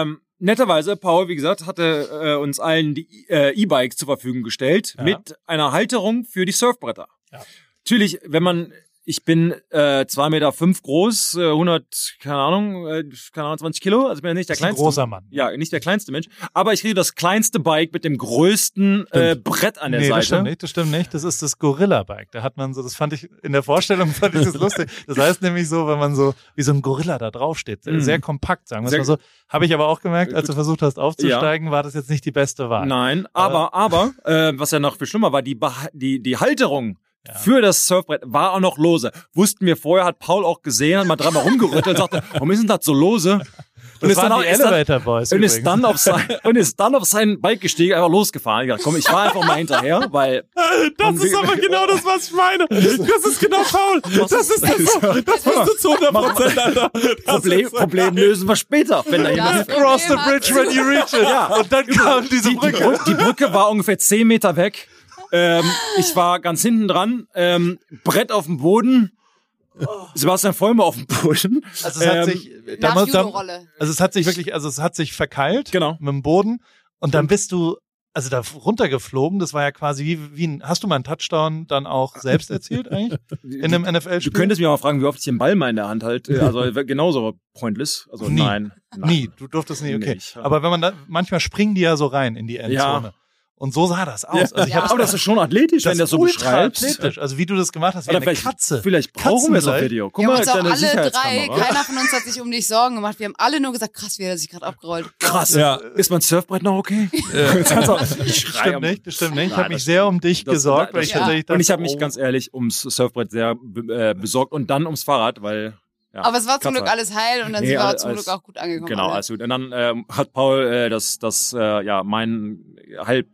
Ähm, netterweise, Paul, wie gesagt, hatte äh, uns allen die äh, E-Bikes zur Verfügung gestellt Ja. mit einer Halterung für die Surfbretter. Ja. Natürlich, wenn man, ich bin äh, 2,5 Meter fünf groß, äh, 100, keine Ahnung, äh, keine Ahnung, 20 Kilo, also ich bin ja nicht der Das ist ein kleinste. großer Mann. Ja, nicht der kleinste Mensch, aber ich kriege das kleinste Bike mit dem größten äh, Brett an der nee, Seite. das stimmt nicht, das stimmt nicht. Das ist das Gorilla-Bike. Da hat man so, das fand ich, in der Vorstellung fand ich das lustig. Das heißt nämlich so, wenn man so, wie so ein Gorilla da draufsteht. Sehr, Mhm. sehr kompakt, sagen wir es Sehr mal so. Habe ich aber auch gemerkt, als du versucht hast aufzusteigen, war das jetzt nicht die beste Wahl. Nein, aber, aber, äh, was ja noch viel schlimmer war, die, die, die Halterung für das Surfbrett war auch noch lose. Wussten wir vorher, hat Paul auch gesehen, hat mal dreimal rumgerüttelt und sagte, warum ist denn das so lose? Ist auch- ist dann- Und ist, dann auf sein, und ist dann auf sein Bike gestiegen, einfach losgefahren. Ich dachte, komm, ich fahr einfach mal hinterher, weil Das ist aber genau das, was ich meine. Das ist genau Paul. Das ist das, so, das musst du zu 100 Prozent, Alter. Das Problem, Problem lösen wir später, wenn da jemand Cross the bridge when you reach it. Ja. Und dann kam diese die, die, Brücke. Brücke, die Brücke war ungefähr 10 Meter weg. Ähm, ich war ganz hinten dran, ähm, Brett auf dem Boden. Sebastian Vollmer auf dem Boden. Also es hat Ähm, sich, da Nach muss- da- Judo-Rolle. also es hat sich wirklich, also es hat sich verkeilt. Genau. Mit dem Boden. Und dann bist du, also da runtergeflogen. Das war ja quasi wie, wie ein, hast du mal einen Touchdown dann auch selbst erzielt eigentlich? In einem Du NFL-Spiel? könntest mich mal fragen, wie oft ich den Ball mal in der Hand halte. Also genauso pointless. Also Nie. nein. nein. Nie, du durftest nie, okay. Nee, ich- Aber wenn man da, manchmal springen die ja so rein in die Endzone. Und so sah das aus. Also ich Ja. Aber das ist schon athletisch, wenn das so ultra beschreibt. athletisch. Also wie du das gemacht hast, wie Oder eine vielleicht, Katze. vielleicht brauchen wir auf Katzenblei. Video. Guck Wir haben mal, uns auch alle drei, keiner von uns hat sich um dich Sorgen gemacht. Wir haben alle nur gesagt, krass, wie er sich gerade abgerollt. Krass. Ja. Ist mein Surfbrett noch okay? Du auch- ich schrei Stimmt am- nicht, das stimmt nicht. Ich habe mich das- sehr um dich Das- gesorgt, weil das- ich ja. tatsächlich Und ich habe dachte, mich oh, ganz ehrlich ums Surfbrett sehr äh, besorgt und dann ums Fahrrad, weil ja, Aber es war zum. Glück alles heil und dann Nee, sind wir alles- zum Glück auch gut angekommen. Genau, alle. alles gut. Und dann ähm, hat Paul äh, das, das äh, ja, mein halb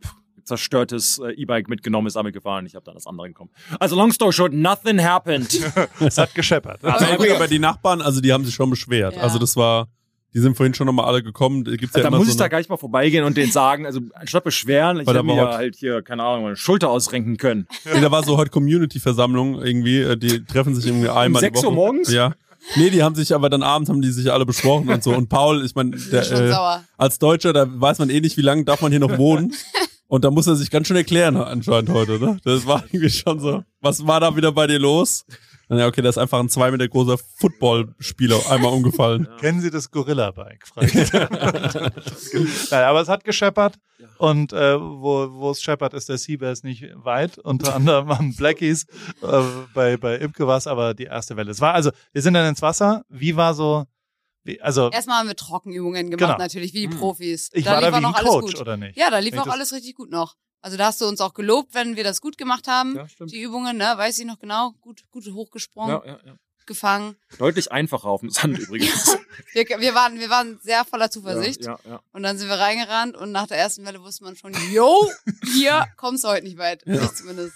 zerstörtes äh, E-Bike mitgenommen, ist damit gefahren. Ich habe dann das andere gekommen. Also long story short, nothing happened. es hat gescheppert. Also, Aber, aber die Nachbarn, also die haben sich schon beschwert. Ja. Also das war, die sind vorhin schon nochmal alle gekommen. Da Gibt's ja da muss so ich da nicht mal vorbeigehen und denen sagen, also anstatt beschweren, ich Weil da hätte mir ja halt hier, keine Ahnung, meine Schulter ausrenken können. nee, da war so heute Community-Versammlung irgendwie. äh, Die treffen sich irgendwie einmal die 6 Woche. Uhr morgens? Ja. Nee, die haben sich aber dann abends haben die sich alle besprochen und so. Und Paul, ich meine, äh, als Deutscher, da weiß man eh nicht, wie lange darf man hier noch wohnen. Und da muss er sich ganz schön erklären anscheinend heute, ne? Das war irgendwie schon so. Was war da wieder bei dir los? Ja, okay, da ist einfach ein zwei Meter großer Footballspieler einmal umgefallen. Kennen Sie das Gorilla-Bike? Nein, aber es hat gescheppert und äh, wo, wo es scheppert, ist der Seabass nicht weit. Unter anderem am Blackies. Äh, bei, bei Imke war es aber die erste Welle. Es war also, wir sind dann ins Wasser. Wie war so, wie, also Erstmal haben wir Trockenübungen gemacht, Genau. natürlich, wie die Profis. ich war lief da auch wie ein noch alles Coach, gut. oder nicht? Ja, da lief Wenn das- alles richtig gut noch. Also da hast du uns auch gelobt, wenn wir das gut gemacht haben, Ja, stimmt. die Übungen, ne? Weiß ich noch genau. Gut, gut hochgesprungen, Ja, ja, ja. gefangen. Deutlich einfacher auf dem Sand übrigens. Wir, wir, waren, wir waren sehr voller Zuversicht. Ja, ja. Und dann sind wir reingerannt und nach der ersten Welle wusste man schon, yo, hier kommst du heute nicht weit. Ich zumindest.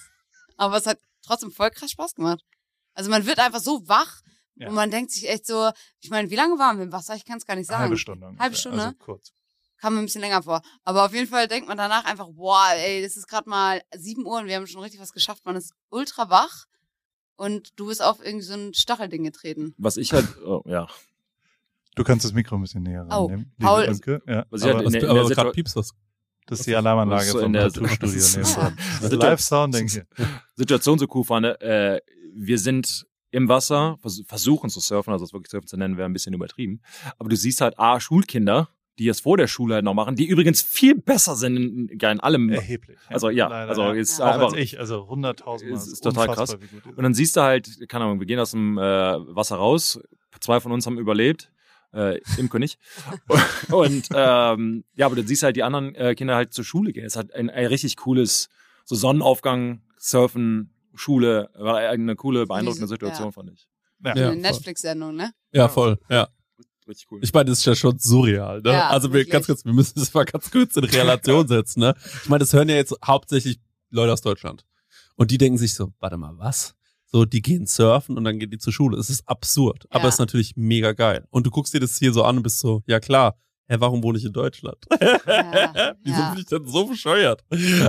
Aber es hat trotzdem voll krass Spaß gemacht. Also man wird einfach so wach Ja. und man denkt sich echt so, ich meine, wie lange waren wir im Wasser? Ich kann es gar nicht sagen. Halbe Stunde. Halbe Stunde? Also kurz. Kam mir ein bisschen länger vor. Aber auf jeden Fall denkt man danach einfach, boah, ey, das ist gerade mal 7 Uhr und wir haben schon richtig was geschafft. Man ist ultra wach und du bist auf irgendwie so ein Stachelding getreten. Was ich halt, oh, ja. Du kannst das Mikro ein bisschen näher Oh, rannehmen. Paul- liebe Imke. Ja, Was ich aber halt Was, in der, in aber der gerade piepst das. das ist die Alarmanlage so vom in der- Tattoo-Studio Live-Sounding hier. Situation so cool fand, äh, wir sind im Wasser, vers versuchen zu surfen, also das wirklich surfen zu nennen, wäre ein bisschen übertrieben. Aber du siehst halt A, Schulkinder, die es vor der Schule halt noch machen, die übrigens viel besser sind in, in, in allem. Erheblich. Also ja, Leider, also ja. ist Auch einfach, als ich, also 100.000 Mal. Ist- ist total unfassbar, krass. wie gut die Und dann siehst du halt, keine Ahnung, wir gehen aus dem äh, Wasser raus. Zwei von uns haben überlebt. Äh, Imke nicht. Und ähm, ja, aber dann siehst du halt die anderen äh, Kinder halt zur Schule gehen. Es hat ein, ein richtig cooles, so Sonnenaufgang, Surfen, Schule, war eine coole, beeindruckende Situation, ja. fand ich. Ja. Eine Ja, voll. Netflix-Sendung, ne? Ja, voll, ja. Richtig cool. Ich meine, das ist ja schon surreal, ne? Ja, also wir, wirklich. ganz kurz, wir müssen das mal ganz kurz in Relation setzen, ne? Ich meine, das hören ja jetzt hauptsächlich Leute aus Deutschland. Und die denken sich so, warte mal, was? So, die gehen surfen und dann gehen die zur Schule. Es ist absurd, aber Ja. es ist natürlich mega geil. Und du guckst dir das hier so an und bist so, ja klar, hä, warum wohne ich in Deutschland? Ja, Wieso ja. bin ich denn so bescheuert?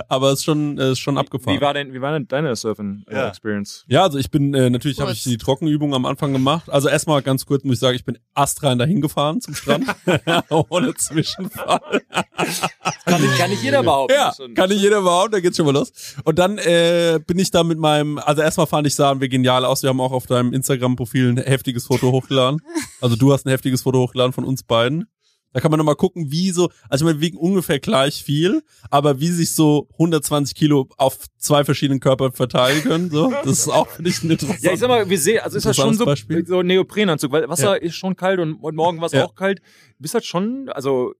Aber es ist schon, äh, ist schon abgefahren. Wie war denn, wie war denn deine Surfen-Experience? Ja, also ich bin, äh, natürlich habe ich die Trockenübung am Anfang gemacht. Also erstmal ganz kurz muss ich sagen, ich bin astrein dahin gefahren zum Strand. Ohne Zwischenfall. Kann, nicht- kann nicht jeder behaupten. Ja, Schon- kann nicht jeder behaupten, da geht's schon mal los. Und dann äh, bin ich da mit meinem, also erstmal fand ich, sahen wir genial aus. Wir haben auch auf deinem Instagram-Profil ein heftiges Foto hochgeladen. Also du hast ein heftiges Foto hochgeladen von uns beiden. Da kann man nochmal gucken, wie so, also ich meine, wir wiegen ungefähr gleich viel, aber wie sich so 120 Kilo auf zwei verschiedenen Körpern verteilen können, so, das ist auch, finde ich, ein interessant. Ja, ich sag mal, wir sehen, also ist das schon so, Interessantes Beispiel. so ein Neoprenanzug, weil Wasser Ja. ist schon kalt und, und morgen war es Ja. auch kalt. Du bist halt schon, also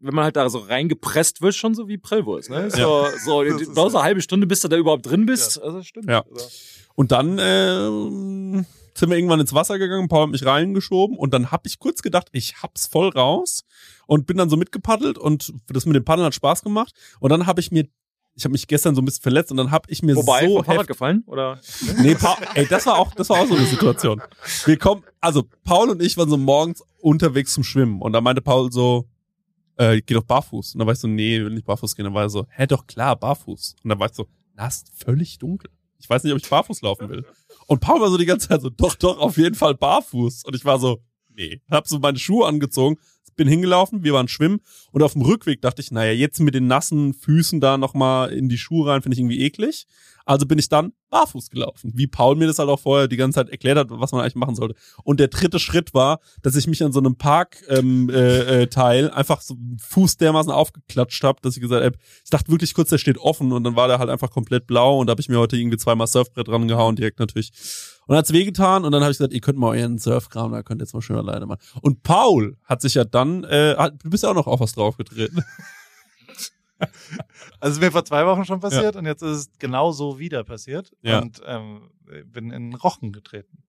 wenn man halt da so reingepresst wird, schon so wie Prellwurst. Ne? So, so, Das du brauchst so. eine halbe Stunde, bis du da überhaupt drin bist. Also das stimmt. Ja. Also, Und dann ähm, sind wir irgendwann ins Wasser gegangen, Paul hat mich reingeschoben und dann hab ich kurz gedacht, ich hab's voll raus und bin dann so mitgepaddelt und das mit dem Paddeln hat Spaß gemacht und dann habe ich mir ich habe mich gestern so ein bisschen verletzt und dann hab ich mir Wobei, so Fahrrad gefallen? Oder? nee, Paul, ey, das war auch das war auch so eine Situation. Wir kommen, also Paul und ich waren so morgens unterwegs zum Schwimmen und da meinte Paul so äh, geh doch barfuß. Und dann war ich so, nee, will nicht barfuß gehen. Dann war er so, hä, doch klar, barfuß. Und dann war ich so, na, ist völlig dunkel. Ich weiß nicht, ob ich barfuß laufen will. Und Paul war so die ganze Zeit so, doch, doch, auf jeden Fall barfuß. Und ich war so, nee. Hab so meine Schuhe angezogen, bin hingelaufen, wir waren schwimmen. Und auf dem Rückweg dachte ich, naja, jetzt mit den nassen Füßen da nochmal in die Schuhe rein, finde ich irgendwie eklig. Also bin ich dann barfuß gelaufen, wie Paul mir das halt auch vorher die ganze Zeit erklärt hat, was man eigentlich machen sollte. Und der dritte Schritt war, dass ich mich an so einem Parkteil ähm, äh, äh, Teil einfach so Fuß dermaßen aufgeklatscht habe, dass ich gesagt habe, ich dachte wirklich kurz, der steht offen und dann war der halt einfach komplett blau und da habe ich mir heute irgendwie zweimal Surfbrett dran gehauen, direkt natürlich. Und dann hat's wehgetan und dann habe ich gesagt, ihr könnt mal euren Surfkram, da könnt ihr jetzt mal schön alleine machen. Und Paul hat sich ja dann, äh, hat, du bist ja auch noch auf was draufgetreten. Also ist mir vor zwei Wochen schon passiert und jetzt ist es genau so wieder passiert Ja. und ähm, bin in den Rochen getreten.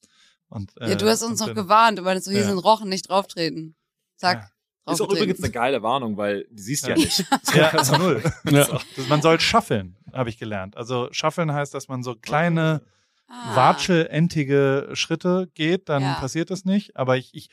Und, äh, Ja, du hast uns noch gewarnt, du meinst so, hier Ja. sind Rochen, nicht drauftreten. Zack. Ja. Ist auch übrigens eine geile Warnung, weil die siehst du ja, Ja. nicht. Ja, also null. Ja. Man soll schaffeln, habe ich gelernt. Also schaffeln heißt, dass man so kleine Ah. watschelentige Schritte geht, dann Ja. passiert das nicht. Aber ich, ich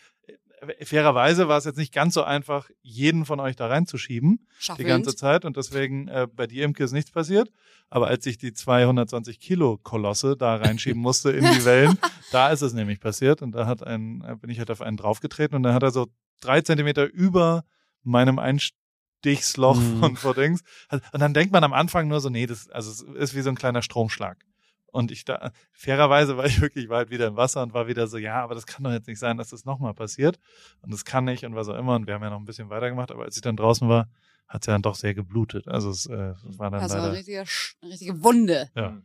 fairerweise war es jetzt nicht ganz so einfach, jeden von euch da reinzuschieben die Schaffelnd. ganze Zeit und deswegen äh, bei dir Imke ist nichts passiert. Aber als ich die 220 Kilo Kolosse da reinschieben musste in die Wellen, da ist es nämlich passiert und da hat ein, äh, bin ich halt auf einen draufgetreten und dann hat er so drei Zentimeter über meinem Einstichsloch Mhm. von vor Dings. Und dann denkt man am Anfang nur so, nee, das also es ist wie so ein kleiner Stromschlag. Und ich da, fairerweise war ich wirklich, war halt wieder im Wasser und war wieder so, ja, aber das kann doch jetzt nicht sein, dass das nochmal passiert. Und das kann nicht und was auch immer. Und wir haben ja noch ein bisschen weitergemacht, aber als ich dann draußen war, hat es ja dann doch sehr geblutet. Also es, äh, war dann Also eine leider. richtige, Sch- eine richtige Wunde. Ja.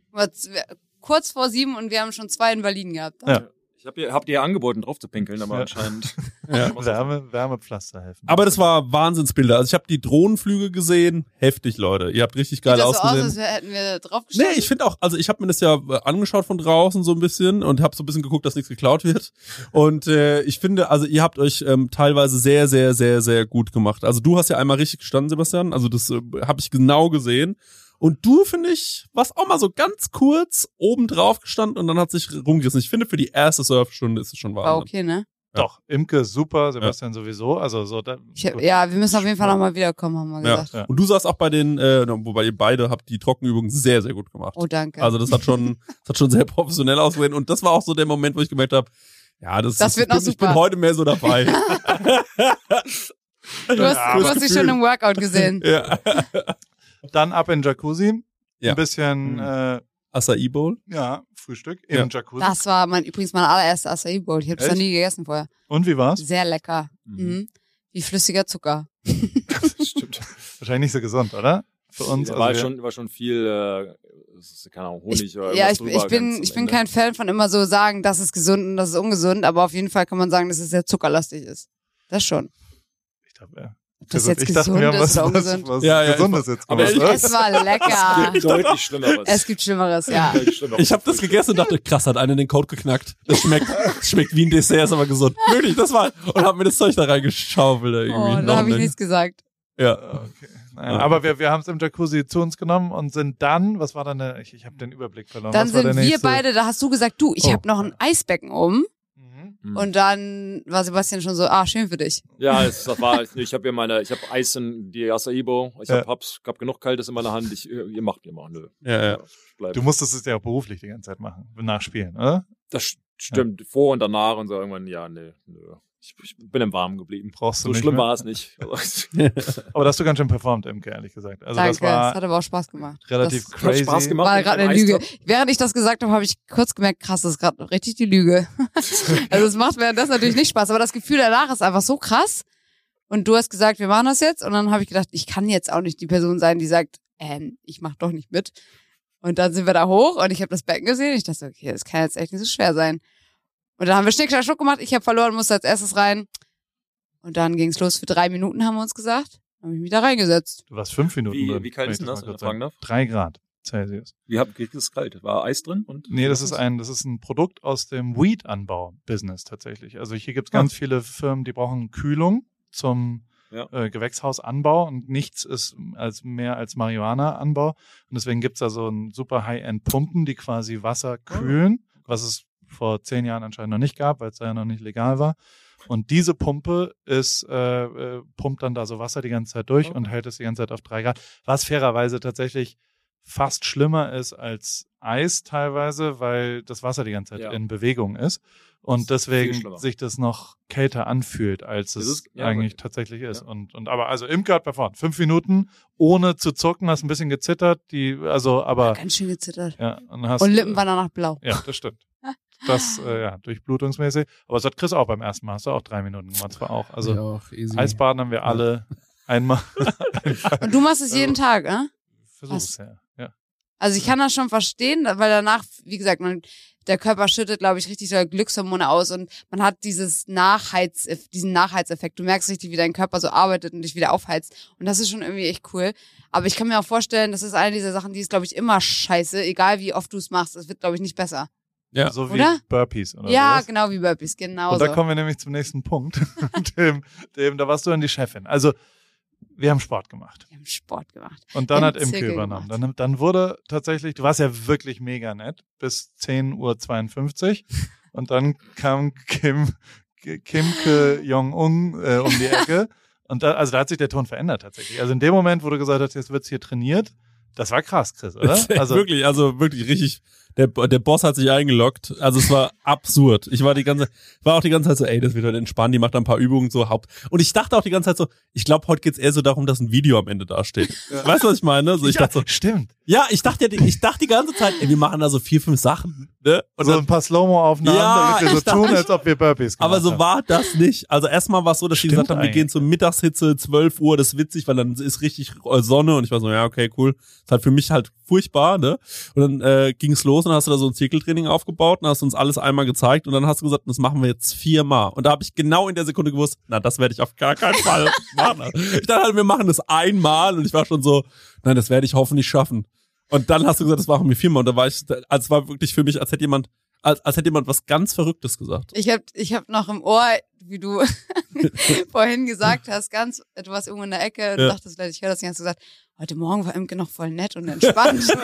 Kurz vor sieben und wir haben schon zwei in Berlin gehabt. Ja. Ich hab ihr, habt ihr angeboten, drauf zu pinkeln, aber Ja. anscheinend. Ja. Wärme, Wärmepflaster helfen. Aber das war Wahnsinnsbilder. Also ich habe die Drohnenflüge gesehen. Heftig, Leute. Ihr habt richtig geil Sieht das so aus, ausgesehen. als hätten wir Nee, draufgeschlagen? ich finde auch, also ich habe mir das ja äh, angeschaut von draußen so ein bisschen und habe so ein bisschen geguckt, dass nichts geklaut wird. Und äh, ich finde, also ihr habt euch ähm, teilweise sehr, sehr, sehr, sehr gut gemacht. Also du hast ja einmal richtig gestanden, Sebastian. Also das äh, habe ich genau gesehen. Und du, finde ich, warst auch mal so ganz kurz oben drauf gestanden und dann hat sich rumgerissen. Ich finde, für die erste Surfstunde ist es schon War Wahnsinn. okay, ne? Doch, Imke super, Sebastian sowieso. Also so da, Ich, hab- ja, wir müssen auf jeden Fall nochmal wiederkommen, haben wir Ja. gesagt. Ja. Und du saßt auch bei den, äh, wobei ihr beide habt die Trockenübungen sehr, sehr gut gemacht. Oh, danke. Also das hat schon, das hat schon sehr professionell ausgesehen. Und das war auch so der Moment, wo ich gemerkt habe, ja, das, Das ist, wird ich, noch bin, ich bin heute mehr so dabei. du hast, Ja, du hast dich schon im Workout gesehen. ja. dann ab in Jacuzzi. Ja. Ein bisschen, Mhm. äh, Acai Bowl. ja, Frühstück im Ja. Jacuzzi. Das war mein, übrigens mein allererster Acai Bowl. Ich habe es noch nie gegessen vorher. Und wie war's? Sehr lecker. Mhm. Mhm. Wie flüssiger Zucker. Stimmt. Wahrscheinlich nicht so gesund, oder? Für uns. Ja, also war wir- schon, war schon viel, äh, es ist, keine Ahnung, Honig Ich, oder ja, ich, ich bin, ich bin Ende. kein Fan von immer so sagen, das ist gesund und das ist ungesund, aber auf jeden Fall kann man sagen, dass es sehr zuckerlastig ist. Das schon. Ich, glaub, ja. Das Also, jetzt ich dachte, wir haben gesund was, ist was, ungesund. was Ja, ja, Gesundes jetzt aber gemacht, ich-? Es war lecker. Es gibt deutlich Schlimmeres. Es gibt Schlimmeres, ja. Ich habe das gegessen und dachte, krass, hat einer den Code geknackt. Das schmeckt, das schmeckt wie ein Dessert, ist aber gesund. Wirklich, das war und hab mir das Zeug da reingeschaufelt. Irgendwie. Oh, da Noch habe ich nichts gesagt. Ja. Okay. Naja, aber wir, wir haben es im Jacuzzi zu uns genommen und sind dann, was war dann der, ich, ich habe den Überblick verloren. Dann was war sind der wir beide, da hast du gesagt, du, ich Oh. habe noch ein Eisbecken um. Mhm. Hm. Und dann war Sebastian schon so, ah, schön für dich. Ja, es, das war, ich habe hier meine, ich habe Eis in die Acaibo, ich Ja. hab, hab's, hab genug Kaltes in meiner Hand, ich, ihr macht ihr mal, nö. Ja, ja. Bleib. Du musstest es ja auch beruflich die ganze Zeit machen, nachspielen, oder? Das st- stimmt, vor und danach und so irgendwann, ja, nee, nö. Ich, ich bin im Warmen geblieben. Brauchst du So nicht schlimm mehr? war es nicht. Aber da hast du ganz schön performt, Imke, ehrlich gesagt. Also Danke, das es war hat aber auch Spaß gemacht. relativ das crazy. Hat Spaß gemacht. war gerade eine Lüge. Während ich das gesagt habe, habe ich kurz gemerkt, krass, das ist gerade richtig die Lüge. also es macht während das natürlich nicht Spaß, aber das Gefühl danach ist einfach so krass. Und du hast gesagt, wir machen das jetzt. Und dann habe ich gedacht, ich kann jetzt auch nicht die Person sein, die sagt, ähm, ich mach doch nicht mit. Und dann sind wir da hoch und ich habe das Becken gesehen. Ich dachte, okay, das kann jetzt echt nicht so schwer sein. Und dann haben wir Schnick, Schnack, gemacht. Ich habe verloren, musste als erstes rein. Und dann ging's los für drei Minuten, haben wir uns gesagt. Dann habe ich mich da reingesetzt. Du warst fünf Minuten Wie- drin. wie kalt ist denn das, darf? Drei Grad Celsius. Wie habt ihr das kalt? War Eis drin? Und Nee, das ist ein, das ist ein Produkt aus dem Weed-Anbau-Business tatsächlich. Also hier gibt's ganz viele Firmen, die brauchen Kühlung zum Ja. äh, Gewächshausanbau und nichts ist als mehr als Marihuana-Anbau. Und deswegen gibt's da so ein super High-End-Pumpen, die quasi Wasser kühlen, was es vor zehn Jahren anscheinend noch nicht gab, weil es da ja noch nicht legal war. Und diese Pumpe ist, äh, äh, pumpt dann da so Wasser die ganze Zeit durch Okay. und hält es die ganze Zeit auf drei Grad. Was fairerweise tatsächlich fast schlimmer ist als Eis teilweise, weil das Wasser die ganze Zeit Ja. in Bewegung ist und Das deswegen sich das noch kälter anfühlt, als es ist- ja, eigentlich aber- tatsächlich ist. ja. Und, und aber also Imke hat performt. Fünf Minuten ohne zu zucken, hast ein bisschen gezittert, die, also aber Ganz schön gezittert. ja, und hast Und Lippen äh, waren danach blau. ja, das stimmt. Das, äh, ja, durchblutungsmäßig. Aber das hat Chris auch beim ersten Mal. Hast du auch drei Minuten gemacht, zwar auch. Also ja, auch easy. Eisbaden haben wir alle einmal. Und du machst es jeden Tag, ne? Versuch's, ja. ja. Also ich kann das schon verstehen, weil danach, wie gesagt, man, der Körper schüttet, glaube ich, richtig doll Glückshormone aus und man hat dieses Nachheiz, diesen Nachheizeffekt. Du merkst richtig, wie dein Körper so arbeitet und dich wieder aufheizt. Und das ist schon irgendwie echt cool. Aber ich kann mir auch vorstellen, das ist eine dieser Sachen, die ist, glaube ich, immer scheiße, egal wie oft du es machst. Es wird, glaube ich, nicht besser. Ja. So wie Oder? Burpees oder ja, sowas. genau wie Burpees, genau Und da kommen wir nämlich zum nächsten Punkt. dem, dem, da warst du dann die Chefin. Also, wir haben Sport gemacht. Wir haben Sport gemacht. Und dann Im hat Imke übernommen. Dann, dann wurde tatsächlich, du warst ja wirklich mega nett, bis 10.52 Uhr. Und dann kam Kim, Kimke Jong-un äh, um die Ecke. Und da, also da hat sich der Ton verändert tatsächlich. Also in dem Moment, wo du gesagt hast, jetzt wird's hier trainiert, das war krass, Chris, oder? Also, wirklich, also wirklich richtig. Der, der Boss hat sich eingeloggt. Also es war absurd. Ich war die ganze, war auch die ganze Zeit so, ey, das wird heute entspannen. Die macht da ein paar Übungen so Haupt. Und ich dachte auch die ganze Zeit so, ich glaube, heute geht's eher so darum, dass ein Video am Ende dasteht. Weißt du, was ich meine? So, ich ja, dachte so, stimmt. ja, ich dachte ja, die- ich dachte die ganze Zeit, ey, wir machen da so vier, fünf Sachen. Ne? Und so dann, ein paar Slow-Mo-Aufnahmen, Ja, damit wir so ich tun, als ob wir Burpees gemacht aber so haben. war das nicht. Also erstmal war es so, dass Stimmt gesagt haben, wir gehen zur Mittagshitze, 12 Uhr, das ist witzig, weil dann ist richtig Sonne und ich war so, ja, okay, cool. Ist halt für mich halt furchtbar, ne? Und dann äh, ging es los und dann hast du da so ein Zirkeltraining aufgebaut und hast uns alles einmal gezeigt und dann hast du gesagt, das machen wir jetzt viermal. Und da habe ich genau in der Sekunde gewusst, na, das werde ich auf gar keinen Fall machen. Ich dachte halt, wir machen das einmal und ich war schon so, nein, das werde ich hoffentlich schaffen. Und dann hast du gesagt, das machen wir viermal und da war ich, also es war wirklich für mich, als hätte jemand, als, als hätte jemand was ganz Verrücktes gesagt. Ich hab, ich hab noch im Ohr, wie du vorhin gesagt hast, ganz, du warst irgendwo in der Ecke und Ja. dachtest vielleicht, ich höre das nicht, hast du gesagt, heute Morgen war Imke noch voll nett und entspannt.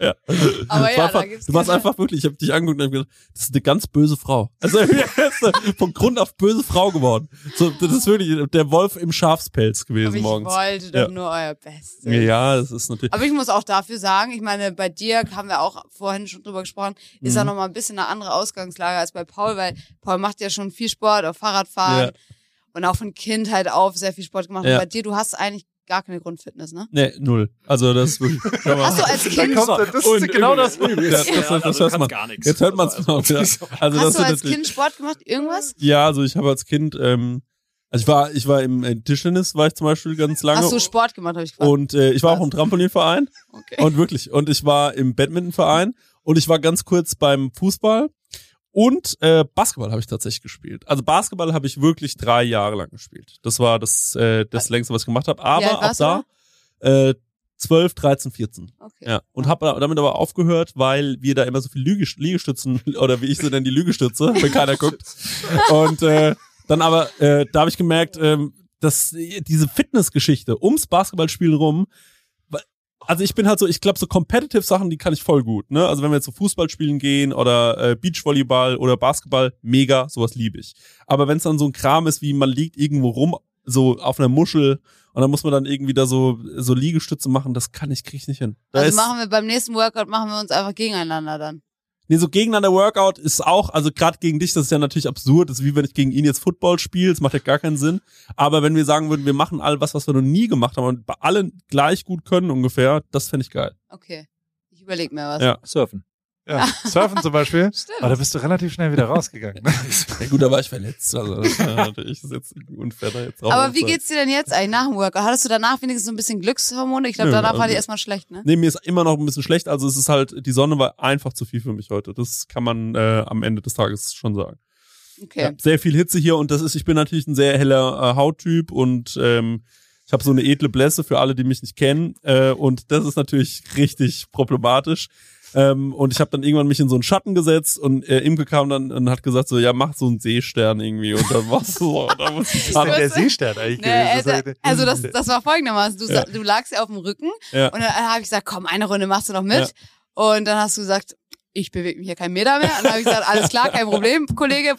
Ja. Aber ja, war da einfach, gibt's du warst einfach wirklich, ich habe dich angeguckt und hab gesagt, das ist eine ganz böse Frau. Also von Grund auf böse Frau geworden. So, das ist wirklich der Wolf im Schafspelz Aber gewesen ich morgens. wollte doch Ja. nur euer Bestes. Ja, das ist natürlich. Aber ich muss auch dafür sagen, ich meine, bei dir haben wir auch vorhin schon drüber gesprochen, ist Mhm. auch nochmal ein bisschen eine andere Ausgangslage als bei Paul, weil Paul macht ja schon viel Sport, auf Fahrradfahren Ja. und auch von Kindheit auf sehr viel Sport gemacht. Ja. Und bei dir, du hast eigentlich gar keine Grundfitness, ne? Nee, null. Also das ist wirklich. Du als Kind, kommt- das ist genau das. Ja, das, das, das, das hört man. gar nichts. Jetzt hört man es noch. Ja. Also das hast du ist als Kind Sport gemacht? Irgendwas? Ja, also ich habe als Kind ähm, Also ich war, ich war im äh, Tischtennis, war ich zum Beispiel ganz lange. Hast du Sport gemacht, habe ich gefragt. und äh, ich war auch Was? im Trampolinverein. okay. Und wirklich. Und ich war im Badmintonverein. Und ich war ganz kurz beim Fußball. Und äh, Basketball habe ich tatsächlich gespielt. Also Basketball habe ich wirklich drei Jahre lang gespielt. Das war das, äh, das längste, was ich gemacht habe. Aber du da äh, 12, 13, 14. okay. Ja, und habe damit aber aufgehört, weil wir da immer so viel Lüge, Liegestützen oder wie ich sie nenne, die Lügestütze, wenn keiner guckt. Und äh, dann aber, äh, da habe ich gemerkt, ähm, dass diese Fitnessgeschichte ums Basketballspielen rum, also ich bin halt so, ich glaube so competitive Sachen, die kann ich voll gut, ne? Also wenn wir jetzt so Fußball spielen gehen oder äh, Beachvolleyball oder Basketball, mega, sowas liebe ich. Aber wenn es dann so ein Kram ist, wie man liegt irgendwo rum, so auf einer Muschel und dann muss man dann irgendwie da so so Liegestütze machen, das kann ich, krieg ich nicht hin. Da Also machen wir beim nächsten Workout machen wir uns einfach gegeneinander dann. Nee, so gegeneinander Workout ist auch, also gerade gegen dich, das ist ja natürlich absurd. Das ist wie wenn ich gegen ihn jetzt Football spiele, das macht ja gar keinen Sinn. Aber wenn wir sagen würden, wir machen all was, was wir noch nie gemacht haben und bei allen gleich gut können ungefähr, das fände ich geil. Okay. Ich überlege mir was. Ja. Surfen. Ja, Surfen zum Beispiel. Stimmt. Aber da bist du relativ schnell wieder rausgegangen. Ne? Ja gut, da war ich verletzt. Also das war natürlich das ist jetzt unfair da jetzt Aber wie aufzuhalten. geht's dir denn jetzt eigentlich nach dem Workout? Hattest du danach wenigstens so ein bisschen Glückshormone? Ich glaube, danach war also- die erstmal schlecht, ne? Nee, mir ist immer noch ein bisschen schlecht. Also es ist halt, die Sonne war einfach zu viel für mich heute. Das kann man äh, am Ende des Tages schon sagen. Okay. Ja, sehr viel Hitze hier und das ist, ich bin natürlich ein sehr heller äh, Hauttyp und ähm, ich habe so eine edle Blässe für alle, die mich nicht kennen äh, und das ist natürlich richtig problematisch. Ähm, und ich habe dann irgendwann mich in so einen Schatten gesetzt und äh, Imke kam dann und hat gesagt so, ja mach so einen Seestern irgendwie und dann war's so, da muss ich ist denn dann, der Seestern eigentlich Nee, gewesen? also, also das, das war folgendermaßen. Du, Ja. du lagst ja auf dem Rücken Ja. und dann habe ich gesagt, komm, eine Runde machst du noch mit. Ja. Und dann hast du gesagt, ich bewege mich hier keinen Meter mehr. Und dann habe ich gesagt, alles klar, kein Problem, Kollege,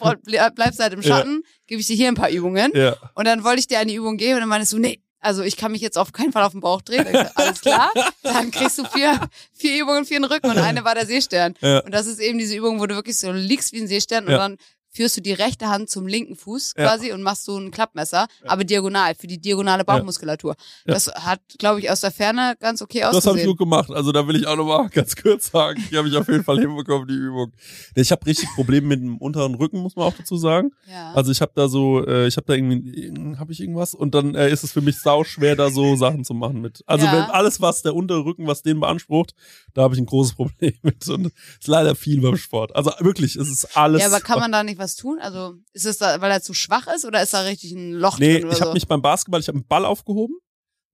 bleibst halt im Ja. Schatten, gebe ich dir hier ein paar Übungen. ja, Und dann wollte ich dir eine Übung geben und dann meinst du, nee, also ich kann mich jetzt auf keinen Fall auf den Bauch drehen. Alles klar, dann kriegst du vier, vier Übungen für den Rücken und eine war der Seestern. Ja. Und das ist eben diese Übung, wo du wirklich so liegst wie ein Seestern und Ja. dann führst du die rechte Hand zum linken Fuß Ja. quasi und machst so ein Klappmesser, aber diagonal, für die diagonale Bauchmuskulatur. Ja. Das hat, glaube ich, aus der Ferne ganz okay das habe ich ausgesehen. gut gemacht. Also da will ich auch nochmal ganz kurz sagen, die habe ich auf jeden Fall hinbekommen, die Übung. Ich habe richtig Probleme mit dem unteren Rücken, muss man auch dazu sagen. ja. Also ich habe da so, äh, ich habe da irgendwie, habe ich irgendwas und dann äh, ist es für mich sau schwer, da so Sachen zu machen mit. Also Ja. wenn alles, was der untere Rücken, was den beansprucht, da habe ich ein großes Problem mit. Und ist leider viel beim Sport. Also wirklich, es ist alles. ja, aber kann man da nicht was tun? Also ist es da, weil er zu schwach ist oder ist da richtig ein Loch Nee, drin oder ich habe so? mich beim Basketball, ich habe einen Ball aufgehoben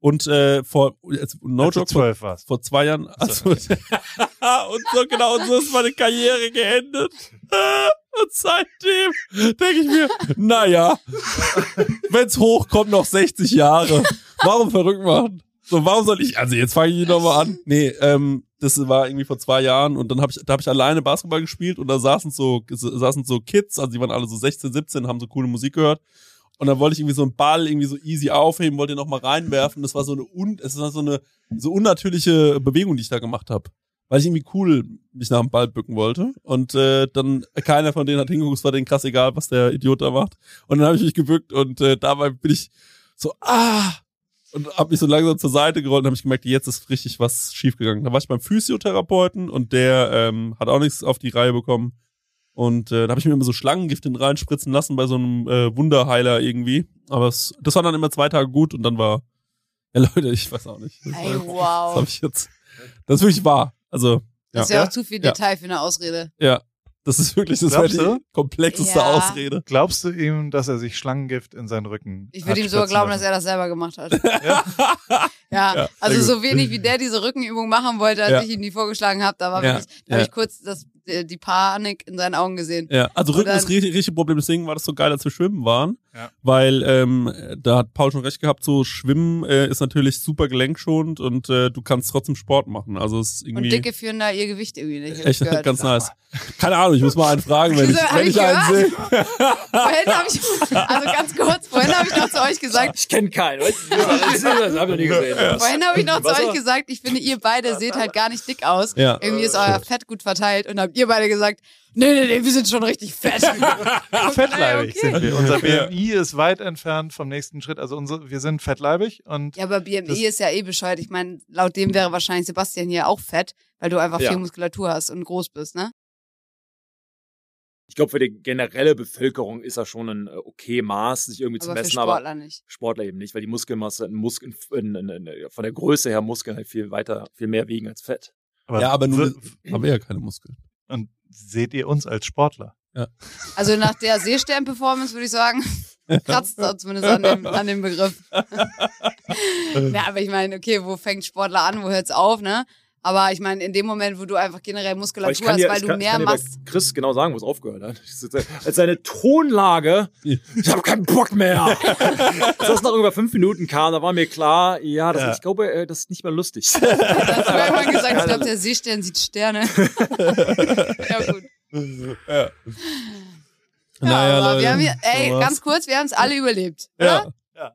und äh, vor jetzt, no Als du joke, vor, zwölf warst. vor zwei Jahren. Also, und so genau, und so ist meine Karriere geendet. Und seitdem denke ich mir, naja, wenn's hochkommt, noch 60 Jahre. Warum verrückt machen? So, warum soll ich, also jetzt fange ich nochmal an. Nee, ähm, das war irgendwie vor zwei Jahren und dann habe ich, da habe ich alleine Basketball gespielt und da saßen so, saßen so Kids, also die waren alle so 16, 17, haben so coole Musik gehört. Und dann wollte ich irgendwie so einen Ball irgendwie so easy aufheben, wollte ihn noch mal reinwerfen. Das war so eine un es war so eine so unnatürliche Bewegung, die ich da gemacht habe. Weil ich irgendwie cool mich nach dem Ball bücken wollte. Und äh, dann keiner von denen hat hingeguckt, es war denen krass egal, was der Idiot da macht. Und dann habe ich mich gebückt und äh, dabei bin ich so, ah, und habe mich so langsam zur Seite gerollt und habe ich gemerkt, jetzt ist richtig was schiefgegangen. Da war ich beim Physiotherapeuten und der ähm, hat auch nichts auf die Reihe bekommen. Und äh, da habe ich mir immer so Schlangengift in reinspritzen lassen bei so einem äh, Wunderheiler irgendwie. Aber es, das war dann immer zwei Tage gut und dann war, ja Leute, ich weiß auch nicht. Das, Ey, war- wow. das habe ich jetzt. Das ist wirklich wahr. Also, Das ist ja, ja, Ja? auch zu viel Ja. Detail für eine Ausrede. ja. Das ist wirklich, das Glaubst die komplexeste Ja. Ausrede. Glaubst du ihm, dass er sich Schlangengift in seinen Rücken Ich würde ihm sogar glauben, dass lassen? er das selber gemacht hat. Ja? Ja, Ja, also so wenig wie der diese Rückenübung machen wollte, als Ja. ich ihm die vorgeschlagen habe, da war Ja, wirklich, da habe ich kurz das, die Panik in seinen Augen gesehen. Ja, also Rücken dann- ist richtig, richtig Problem. Deswegen war das so geil, als wir schwimmen waren. Ja. Weil ähm, da hat Paul schon recht gehabt, so Schwimmen äh, ist natürlich super gelenkschonend und äh, du kannst trotzdem Sport machen. Also es ist Und irgendwie Dicke führen da ihr Gewicht irgendwie nicht. echt gehört. ganz nice. Keine Ahnung, ich muss mal einen fragen, wenn ich, wenn ich ich einen sehe. Vorhin habe ich, also ganz kurz, vorhin habe ich noch zu euch gesagt, Ich kenne keinen, weißt du? Das, das hab ich nie gesehen. vorhin habe ich noch zu euch gesagt, ich finde, ihr beide seht halt gar nicht dick aus. Ja. Irgendwie ist euer Fett gut verteilt und habt ihr beide gesagt, nee, nee, nee, wir sind schon richtig fett. Fettleibig Okay. sind wir. Unser. BMI ist weit entfernt vom nächsten Schritt. Also unsere, wir sind fettleibig und Ja, aber BMI ist ja eh bescheuert. Ich meine, laut dem wäre wahrscheinlich Sebastian hier auch fett, weil du einfach Ja. viel Muskulatur hast und groß bist, ne? Ich glaube, für die generelle Bevölkerung ist das schon ein äh, okay Maß, sich irgendwie zu Aber für messen, aber Sportler nicht. Sportler eben nicht, weil die Muskelmasse in Muskeln, in, in, in, von der Größe her Muskeln halt viel weiter, viel mehr wiegen als Fett. ja, aber nur haben wir ja keine Muskeln. Und seht ihr uns als Sportler? Also nach der Seestern-Performance würde ich sagen, kratzt da zumindest an dem, an dem Begriff. ja, aber ich meine, okay, wo fängt Sportler an, wo hört's auf, ne? Aber ich meine, in dem Moment, wo du einfach generell ich Muskulatur kann hast, dir, weil ich du kann, ich mehr kann dir bei machst. Chris genau sagen, wo es aufgehört hat. Als seine Tonlage, ich habe keinen Bock mehr. Als das nach über fünf Minuten kam, da war mir klar, ja, das, Ja. ich glaube, äh, das ist nicht mehr lustig. Dann hast du irgendwann gesagt, ich glaube, der Seestern sieht Sterne. ja, gut. Ja. Ja, aber wir haben hier, ey, ganz kurz, wir haben es alle überlebt. Oder? Ja.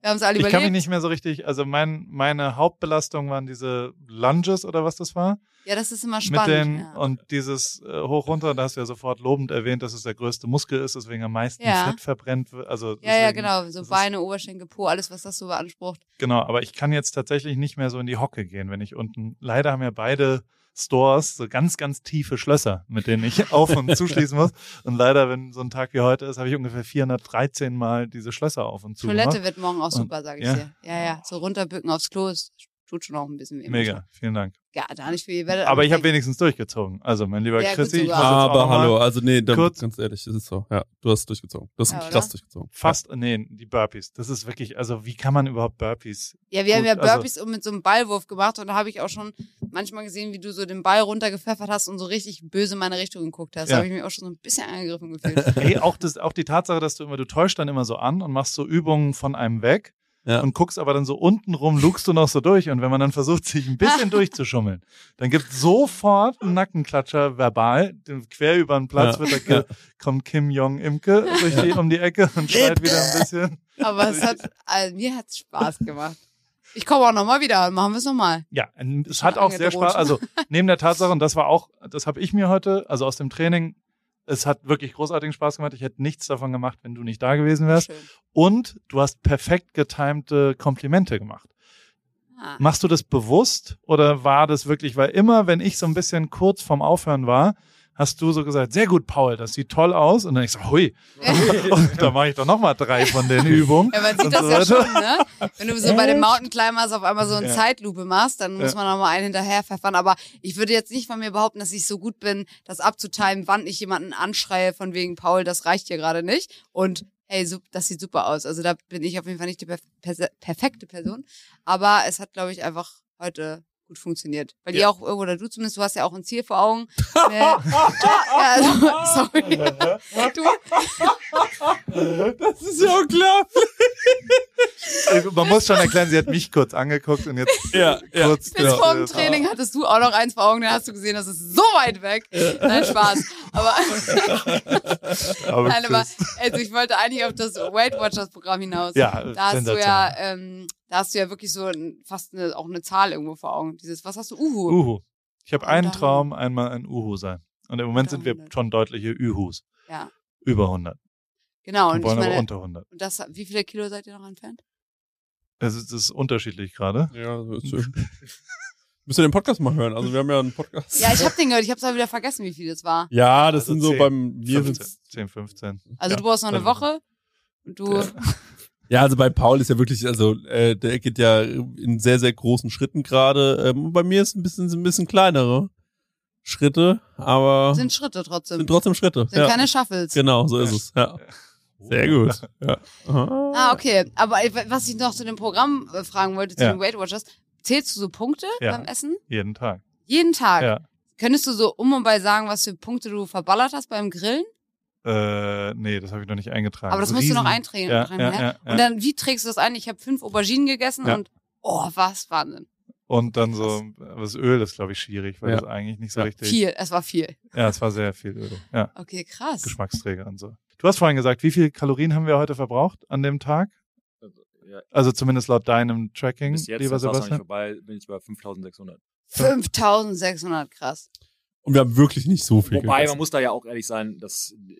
Wir haben es alle Ich kann mich überlebt. nicht mehr so richtig, also mein, meine Hauptbelastung waren diese Lunges oder was das war. Ja, das ist immer Mit spannend. den, ja. und dieses äh, hoch runter, da hast du ja sofort lobend erwähnt, dass es der größte Muskel ist, deswegen am meisten Ja. Fett verbrennt wird. Also ja, ja, genau. So das ist- Beine, Oberschenkel, Po, alles, was das so beansprucht. Genau, aber ich kann jetzt tatsächlich nicht mehr so in die Hocke gehen, wenn ich unten, leider haben ja beide Stores so ganz, ganz tiefe Schlösser, mit denen ich auf und zuschließen muss. Und leider, wenn so ein Tag wie heute ist, habe ich ungefähr 413 Mal diese Schlösser auf und zu Toilette gemacht. wird morgen auch super, sage ich ja. dir. Ja, ja. So runterbücken aufs Klo, es tut schon auch ein bisschen weh. Mega, vielen Dank. Ja, da nicht viel. Werdet Aber ich habe wenigstens durchgezogen. Also, mein lieber Ja, Chrissy, Aber hallo, also nee, da, kurz- ganz ehrlich, das ist so. Ja, du hast durchgezogen. Du hast Ja, krass durchgezogen. Fast, nee, die Burpees. Das ist wirklich, also wie kann man überhaupt Burpees? Ja, wir haben Gut, ja also- Burpees mit so einem Ballwurf gemacht und da habe ich auch schon manchmal gesehen, wie du so den Ball runtergepfeffert hast und so richtig böse in meine Richtung geguckt hast. Da Ja. habe ich mich auch schon so ein bisschen angegriffen gefühlt. Ey, auch, das, auch die Tatsache, dass du immer, du täuschst dann immer so an und machst so Übungen von einem weg Ja. und guckst aber dann so unten rum, lugst du noch so durch und wenn man dann versucht, sich ein bisschen durchzuschummeln, dann gibt sofort einen Nackenklatscher verbal, den- quer über den Platz Ja. wird da, ge- kommt Kim Jong Imke durch die, um die Ecke und schreit wieder ein bisschen. Aber es hat, also, mir hat's Spaß gemacht. Ich komme auch nochmal wieder, machen wir es nochmal. Ja, es hat auch sehr. Spaß. Also neben der Tatsache, und das war auch, das habe ich mir heute, also aus dem Training, es hat wirklich großartigen Spaß gemacht. Ich hätte nichts davon gemacht, wenn du nicht da gewesen wärst. Schön. Und du hast perfekt getimte Komplimente gemacht. Ah. Machst du das bewusst oder war das wirklich, weil immer, wenn ich so ein bisschen kurz vorm Aufhören war, hast du so gesagt, sehr gut, Paul, das sieht toll aus. Und dann ich so, hui, und da mache ich doch nochmal drei von den Übungen. Ja, man sieht und das so ja weiter. schon, ne? Wenn du so bei den Mountain Climbers auf einmal so eine Ja. Zeitlupe machst, dann muss Ja. man nochmal einen hinterher pfeffern. Aber ich würde jetzt nicht von mir behaupten, dass ich so gut bin, das abzutimen, wann ich jemanden anschreie von wegen Paul, das reicht hier gerade nicht. Und hey, das sieht super aus. Also da bin ich auf jeden Fall nicht die perfekte Person. Aber es hat, glaube ich, einfach heute gut funktioniert. Weil ihr auch, oder du zumindest, du hast ja auch ein Ziel vor Augen. Nee. ja, also, sorry. Du, Das ist ja unglaublich. Man muss schon erklären, sie hat mich kurz angeguckt und jetzt Ja, ja. kurz. Bis das- vor dem das- Training hattest du auch noch eins vor Augen, dann hast du gesehen, das ist so weit weg. Nein, Spaß. Aber, Aber nein, aber also ich wollte eigentlich auf das Weight Watchers Programm hinaus. Ja, da hast du ja, ähm, da hast du ja wirklich so ein, fast eine, auch eine Zahl irgendwo vor Augen. Dieses, was hast du? Uhu. Uhu. Ich habe einen Traum, einmal ein Uhu sein. Und im Moment sind wir 100. schon deutliche Ühus. Ja, Über 100. genau. Wir Und ich wollen aber meine, unter 100. und das, wie viele Kilo seid ihr noch entfernt? Es ist, es ist unterschiedlich gerade. Ja, so ist schön. Müsst ihr den Podcast mal hören? Also wir haben ja einen Podcast. Ja, ich habe den gehört, ich habe es aber wieder vergessen, wie viel das war. Ja, das Also sind so 10, beim mir 15, sind's 10, 15. Also Ja, du brauchst noch eine also- Woche. Und du, Ja, also bei Paul ist ja wirklich, also äh, der geht ja in sehr, sehr großen Schritten gerade. Ähm, bei mir ist ein bisschen, sind ein bisschen kleinere Schritte, aber sind Schritte trotzdem. sind trotzdem Schritte. Sind ja. keine Shuffles. Genau, so ist es. Ja. Sehr gut. Ja. Ah, okay. Aber was ich noch zu dem Programm äh, fragen wollte, zu Ja. den Weight Watchers, zählst du so Punkte Ja. beim Essen? Jeden Tag. Jeden Tag. Ja. Könntest du so um und bei sagen, was für Punkte du verballert hast beim Grillen? Äh, nee, das habe ich noch nicht eingetragen. Aber das musst du noch Riesen- eintragen. Ja, ja, hä? ja, ja. Und dann, wie trägst du das ein? Ich habe fünf Auberginen gegessen Ja. und oh, was Wahnsinn. Und dann so, das Öl ist, glaube ich, schwierig, weil Ja. das eigentlich nicht so Ja. richtig. Viel, es war viel. Ja, es war sehr viel Öl. Ja, Okay, krass. Geschmacksträger und so. Du hast vorhin gesagt, wie viel Kalorien haben wir heute verbraucht an dem Tag? Ja, Also zumindest laut deinem Tracking, bis jetzt, lieber das war's noch nicht Sebastian. vorbei, bin ich bei 5600. 5600, krass. Und wir haben wirklich nicht so viel Wobei, gegessen. man muss da ja auch ehrlich sein, dass äh,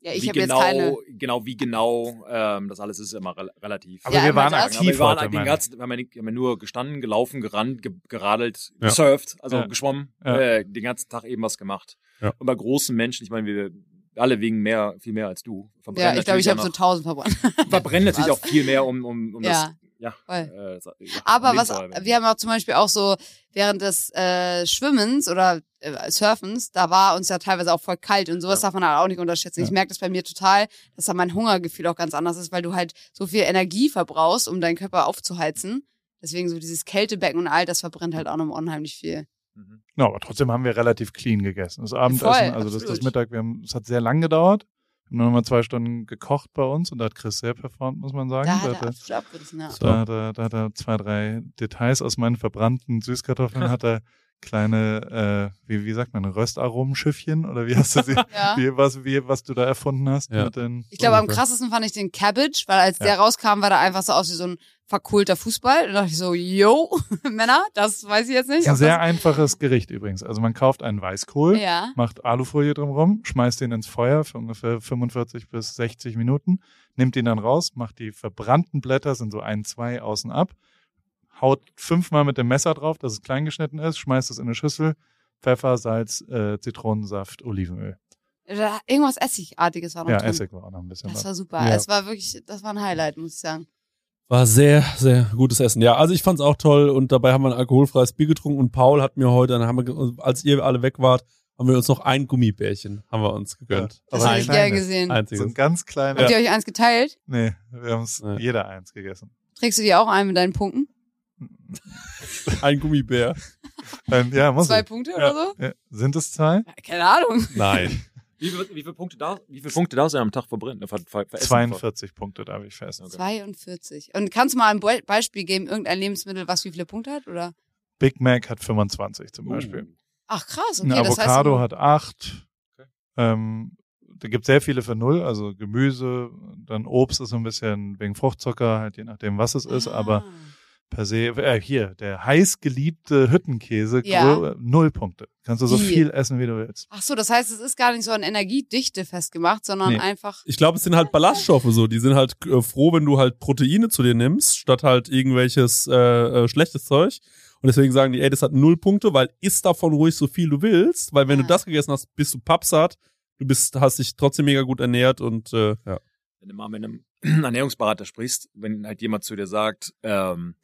Ja, ich wie habe genau, jetzt keine. genau wie genau ähm, das alles ist immer rel relativ. Aber Ja, wir waren aktiv Aber wir waren heute, den meine ganzen, wir haben ja haben ja nur gestanden, gelaufen, gerannt, ge geradelt, Ja. gesurft, also Ja. geschwommen, Ja. äh, den ganzen Tag eben was gemacht. Ja. Und bei großen Menschen, ich meine, wir alle wiegen mehr, viel mehr als du. Ja, ich glaube, ich habe so 1000 verbrannt. verbrennen natürlich auch viel mehr, um, um, um Ja. das, ja. Äh, ja Aber was, wir haben auch zum Beispiel auch so während des äh, Schwimmens oder äh, Surfens, da war uns ja teilweise auch voll kalt und sowas Ja. darf man halt auch nicht unterschätzen. Ich merke das bei mir total, dass da mein Hungergefühl auch ganz anders ist, weil du halt so viel Energie verbrauchst, um deinen Körper aufzuheizen. Deswegen so dieses Kältebecken und all das verbrennt halt auch noch unheimlich viel. Mhm. Ja, aber trotzdem haben wir relativ clean gegessen. Das Abendessen, Voll, also das, das. Mittag, wir haben, es hat sehr lang gedauert. Wir haben nur noch mal zwei Stunden gekocht bei uns und da hat Chris sehr performt, muss man sagen. Da Da hat er er- abgerissen, ja. Da hat, er, da hat er zwei, drei Details aus meinen verbrannten Süßkartoffeln, hat er kleine, äh, wie, wie sagt man, Röstaromenschiffchen oder wie hast du sie, ja. wie, was, wie, was du da erfunden hast Ja. mit den. Ich glaube, am krassesten fand ich den Cabbage, weil als Ja. der rauskam, war der einfach so aus wie so ein verkohlter Fußball. Da dachte ich so, yo, Männer, das weiß ich jetzt nicht. ein sehr einfaches Gericht übrigens. Also man kauft einen Weißkohl, ja. macht Alufolie drumherum, schmeißt den ins Feuer für ungefähr 45 bis 60 Minuten, nimmt ihn dann raus, macht die verbrannten Blätter, sind so ein, zwei außen ab, haut fünfmal mit dem Messer drauf, dass es klein geschnitten ist, schmeißt es in eine Schüssel, Pfeffer, Salz, äh, Zitronensaft, Olivenöl. Irgendwas Essigartiges war noch Ja, drin. Essig war auch noch ein bisschen Das war super. Ja. Es war wirklich, das war ein Highlight, muss ich sagen. War sehr, sehr gutes Essen. Ja, also ich fand's auch toll und dabei haben wir ein alkoholfreies Bier getrunken und Paul hat mir heute, dann haben wir, als ihr alle weg wart, haben wir uns noch ein Gummibärchen, haben wir uns gegönnt. Das Aber hätte ich gern gesehen. So Einziges. ein ganz kleiner. Habt ihr euch eins geteilt? Nee, wir haben es Ja. jeder eins gegessen. Trägst du dir auch ein mit deinen Punkten? Ein Gummibär. Ähm, ja, muss Zwei ich. Punkte Ja. oder so? Ja. Sind es zwei? Ja, Keine Ahnung. Nein. Wie, viel, wie, viele Punkte da, wie viele Punkte darfst du am Tag verbrennen? Ver, ver, veressen? 42 Punkte darf ich fest. 42. Und kannst du mal ein Be Beispiel geben, irgendein Lebensmittel, was wie viele Punkte hat? Oder? Big Mac hat 25 zum Uh. Beispiel. Ach krass, okay. Ein das heißt, Avocado hat acht. Okay. Ähm, da gibt sehr viele für null, also Gemüse, dann Obst ist so ein bisschen wegen Fruchtzucker, halt je nachdem, was es ist, Ah. aber per se, äh, hier, der heiß geliebte Hüttenkäse, Ja. grö- null Punkte. Kannst du so Wie? viel essen, wie du willst. Ach so, das heißt, es ist gar nicht so an Energiedichte festgemacht, sondern Nee. einfach. Ich glaube, es sind halt Ballaststoffe so. Die sind halt äh, froh, wenn du halt Proteine zu dir nimmst, statt halt irgendwelches äh, äh, schlechtes Zeug. Und deswegen sagen die, ey, das hat null Punkte, weil isst davon ruhig so viel du willst, weil wenn Ah. du das gegessen hast, bist du pappsatt, du bist, hast dich trotzdem mega gut ernährt und äh, ja. wenn du mal mit einem Ernährungsberater sprichst, wenn halt jemand zu dir sagt, ähm,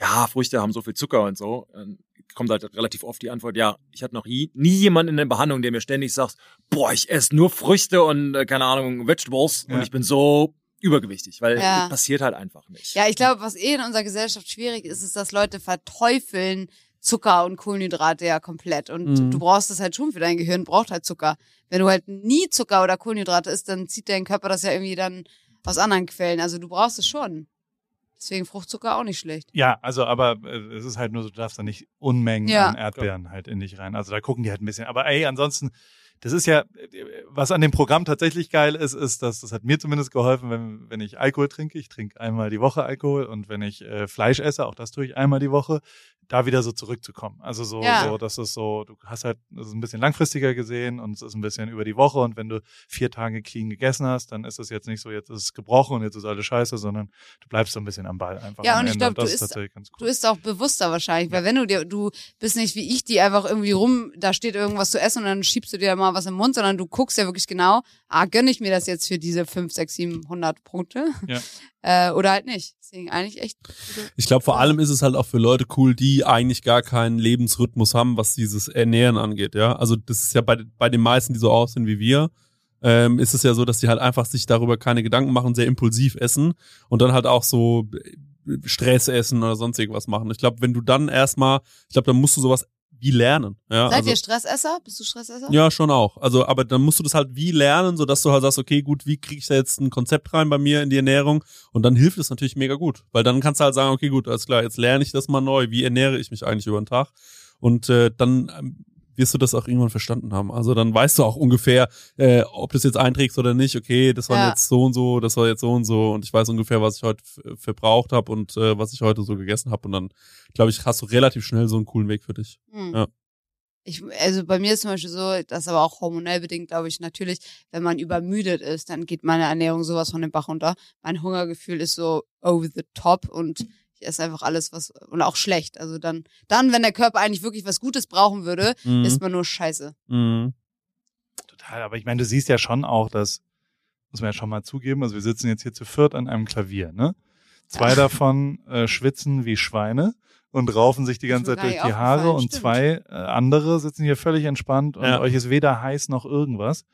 ja, Früchte haben so viel Zucker und so, dann kommt halt relativ oft die Antwort, ja, ich hatte noch nie, nie jemanden in der Behandlung, der mir ständig sagt, boah, ich esse nur Früchte und, äh, keine Ahnung, Vegetables Ja. und ich bin so übergewichtig, weil Ja. das passiert halt einfach nicht. Ja, ich glaube, was eh in unserer Gesellschaft schwierig ist, ist, dass Leute verteufeln Zucker und Kohlenhydrate ja komplett. Und Mhm. du brauchst das halt schon für dein Gehirn, braucht halt Zucker. Wenn du halt nie Zucker oder Kohlenhydrate isst, dann zieht dein Körper das ja irgendwie dann aus anderen Quellen. Also du brauchst es schon. Deswegen Fruchtzucker auch nicht schlecht. Ja, also aber äh, es ist halt nur so, du darfst da nicht Unmengen Ja. an Erdbeeren halt in dich rein. Also da gucken die halt ein bisschen. Aber ey, ansonsten, das ist ja, was an dem Programm tatsächlich geil ist, ist, dass das hat mir zumindest geholfen, wenn, wenn ich Alkohol trinke. Ich trinke einmal die Woche Alkohol und wenn ich äh, Fleisch esse, auch das tue ich einmal die Woche, da wieder so zurückzukommen. Also so, Ja. so, das ist so, du hast halt, das ist ein bisschen langfristiger gesehen und es ist ein bisschen über die Woche und wenn du vier Tage clean gegessen hast, dann ist es jetzt nicht so, jetzt ist es gebrochen und jetzt ist alles scheiße, sondern du bleibst so ein bisschen am Ball einfach. Ja, und ich Ende. glaub, du das ist isst- tatsächlich ganz Du isst auch bewusster wahrscheinlich, weil wenn du dir, du bist nicht wie ich, die einfach irgendwie rum, da steht irgendwas zu essen und dann schiebst du dir mal was im Mund, sondern du guckst ja wirklich genau, ah, gönne ich mir das jetzt für diese 5, 6, 700 Punkte? Ja. Äh, oder halt nicht. Deswegen eigentlich echt. Ich glaube, vor allem ist es halt auch für Leute cool, die eigentlich gar keinen Lebensrhythmus haben, was dieses Ernähren angeht, ja. Also das ist ja bei, bei den meisten, die so aussehen wie wir, ähm, ist es ja so, dass die halt einfach sich darüber keine Gedanken machen, sehr impulsiv essen und dann halt auch so äh, Stress essen oder sonst irgendwas machen. Ich glaube, wenn du dann erstmal, ich glaube, dann musst du sowas wie lernen. Ja, Seid also, ihr Stressesser? Bist du Stressesser? ja, schon auch. Also, aber dann musst du das halt wie lernen, so dass du halt sagst, okay, gut, wie kriege ich da jetzt ein Konzept rein bei mir in die Ernährung? Und dann hilft es natürlich mega gut, weil dann kannst du halt sagen, okay, gut, alles klar, jetzt lerne ich das mal neu. Wie ernähre ich mich eigentlich über den Tag? Und äh, dann ähm, wirst du das auch irgendwann verstanden haben. Also dann weißt du auch ungefähr, äh, ob du es jetzt einträgst oder nicht. Okay, das war Ja. jetzt so und so, das war jetzt so und so und ich weiß ungefähr, was ich heute verbraucht habe und äh, was ich heute so gegessen habe. Und dann, glaube ich, hast du relativ schnell so einen coolen Weg für dich. Hm. Ja. Ich, also bei mir ist zum Beispiel so, das ist aber auch hormonell bedingt, glaube ich, natürlich, wenn man übermüdet ist, dann geht meine Ernährung sowas von den Bach runter. Mein Hungergefühl ist so over the top und esse einfach alles, was, und auch schlecht. Also dann, Mhm. Mhm. dann, wenn der Körper eigentlich wirklich was Gutes brauchen würde, isst man nur Scheiße. Mhm. Mhm. Total, aber ich meine, du siehst ja schon auch, dass, muss man ja schon mal zugeben, also wir sitzen jetzt hier zu viert an einem Klavier, ne? Zwei Ja. davon äh, schwitzen wie Schweine und raufen sich die ganze Zeit durch die Haare und stimmt. zwei äh, andere sitzen hier völlig entspannt und Ja. euch ist weder heiß noch irgendwas.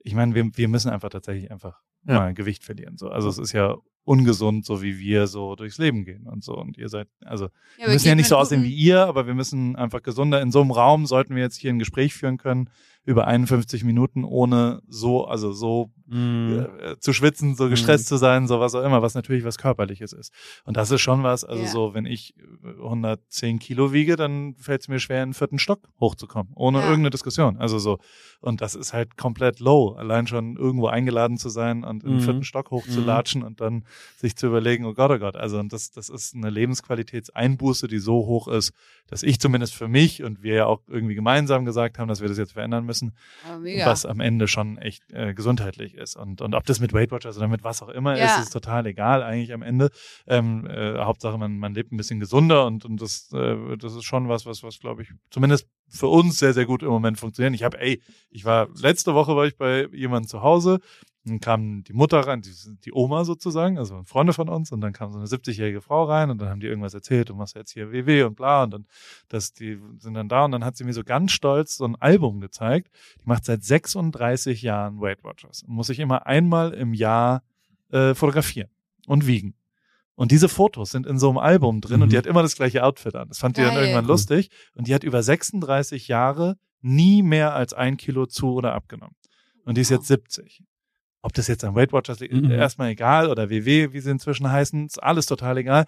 Ich meine, wir, wir müssen einfach tatsächlich einfach Ja. mal Gewicht verlieren. So. Also es ist ja ungesund, so wie wir so durchs Leben gehen und so. Und ihr seid, also wir wir müssen ja nicht so mit aussehen wie ihr, aber wir müssen einfach gesunder. In so einem Raum sollten wir jetzt hier ein Gespräch führen können über 51 Minuten, ohne so, also so Mhm. äh, zu schwitzen, so gestresst zu sein, so was auch immer, was natürlich was Körperliches ist. Und das ist schon was, also Ja. so, wenn ich äh, 110 Kilo wiege, dann fällt es mir schwer, in den vierten Stock hochzukommen, ohne Ja. irgendeine Diskussion. Also so, und das ist halt komplett low, allein schon irgendwo eingeladen zu sein und in den Mhm. vierten Stock hochzulatschen und dann sich zu überlegen, oh Gott, oh Gott, also und das, das ist eine Lebensqualitätseinbuße, die so hoch ist, dass ich zumindest für mich und wir ja auch irgendwie gemeinsam gesagt haben, dass wir das jetzt verändern müssen, mega. was am Ende schon echt äh, gesundheitlich ist. Und, und ob das mit Weight Watchers oder mit was auch immer Ja. ist, ist total egal eigentlich am Ende. Ähm, äh, Hauptsache, man, man lebt ein bisschen gesunder und, und das, äh, das ist schon was, was, was glaube ich, zumindest für uns sehr, sehr gut im Moment funktioniert. Ich habe, ey, ich war, letzte Woche war ich bei jemandem zu Hause, dann kam die Mutter rein, die, die Oma sozusagen, also Freunde von uns, und dann kam so eine 70-jährige Frau rein und dann haben die irgendwas erzählt, du machst jetzt hier WW und bla, und dann, das, die sind dann da und dann hat sie mir so ganz stolz so ein Album gezeigt, die macht seit 36 Jahren Weight Watchers und muss sich immer einmal im Jahr äh, fotografieren und wiegen. Und diese Fotos sind in so einem Album drin und Mhm. die hat immer das gleiche Outfit an. Das fand die dann Geil. irgendwann lustig und die hat über 36 Jahre nie mehr als ein Kilo zu oder abgenommen. Und die ist jetzt 70. Ob das jetzt an Weight Watchers liegt, Mhm. erstmal egal oder WW, wie sie inzwischen heißen, ist alles total egal.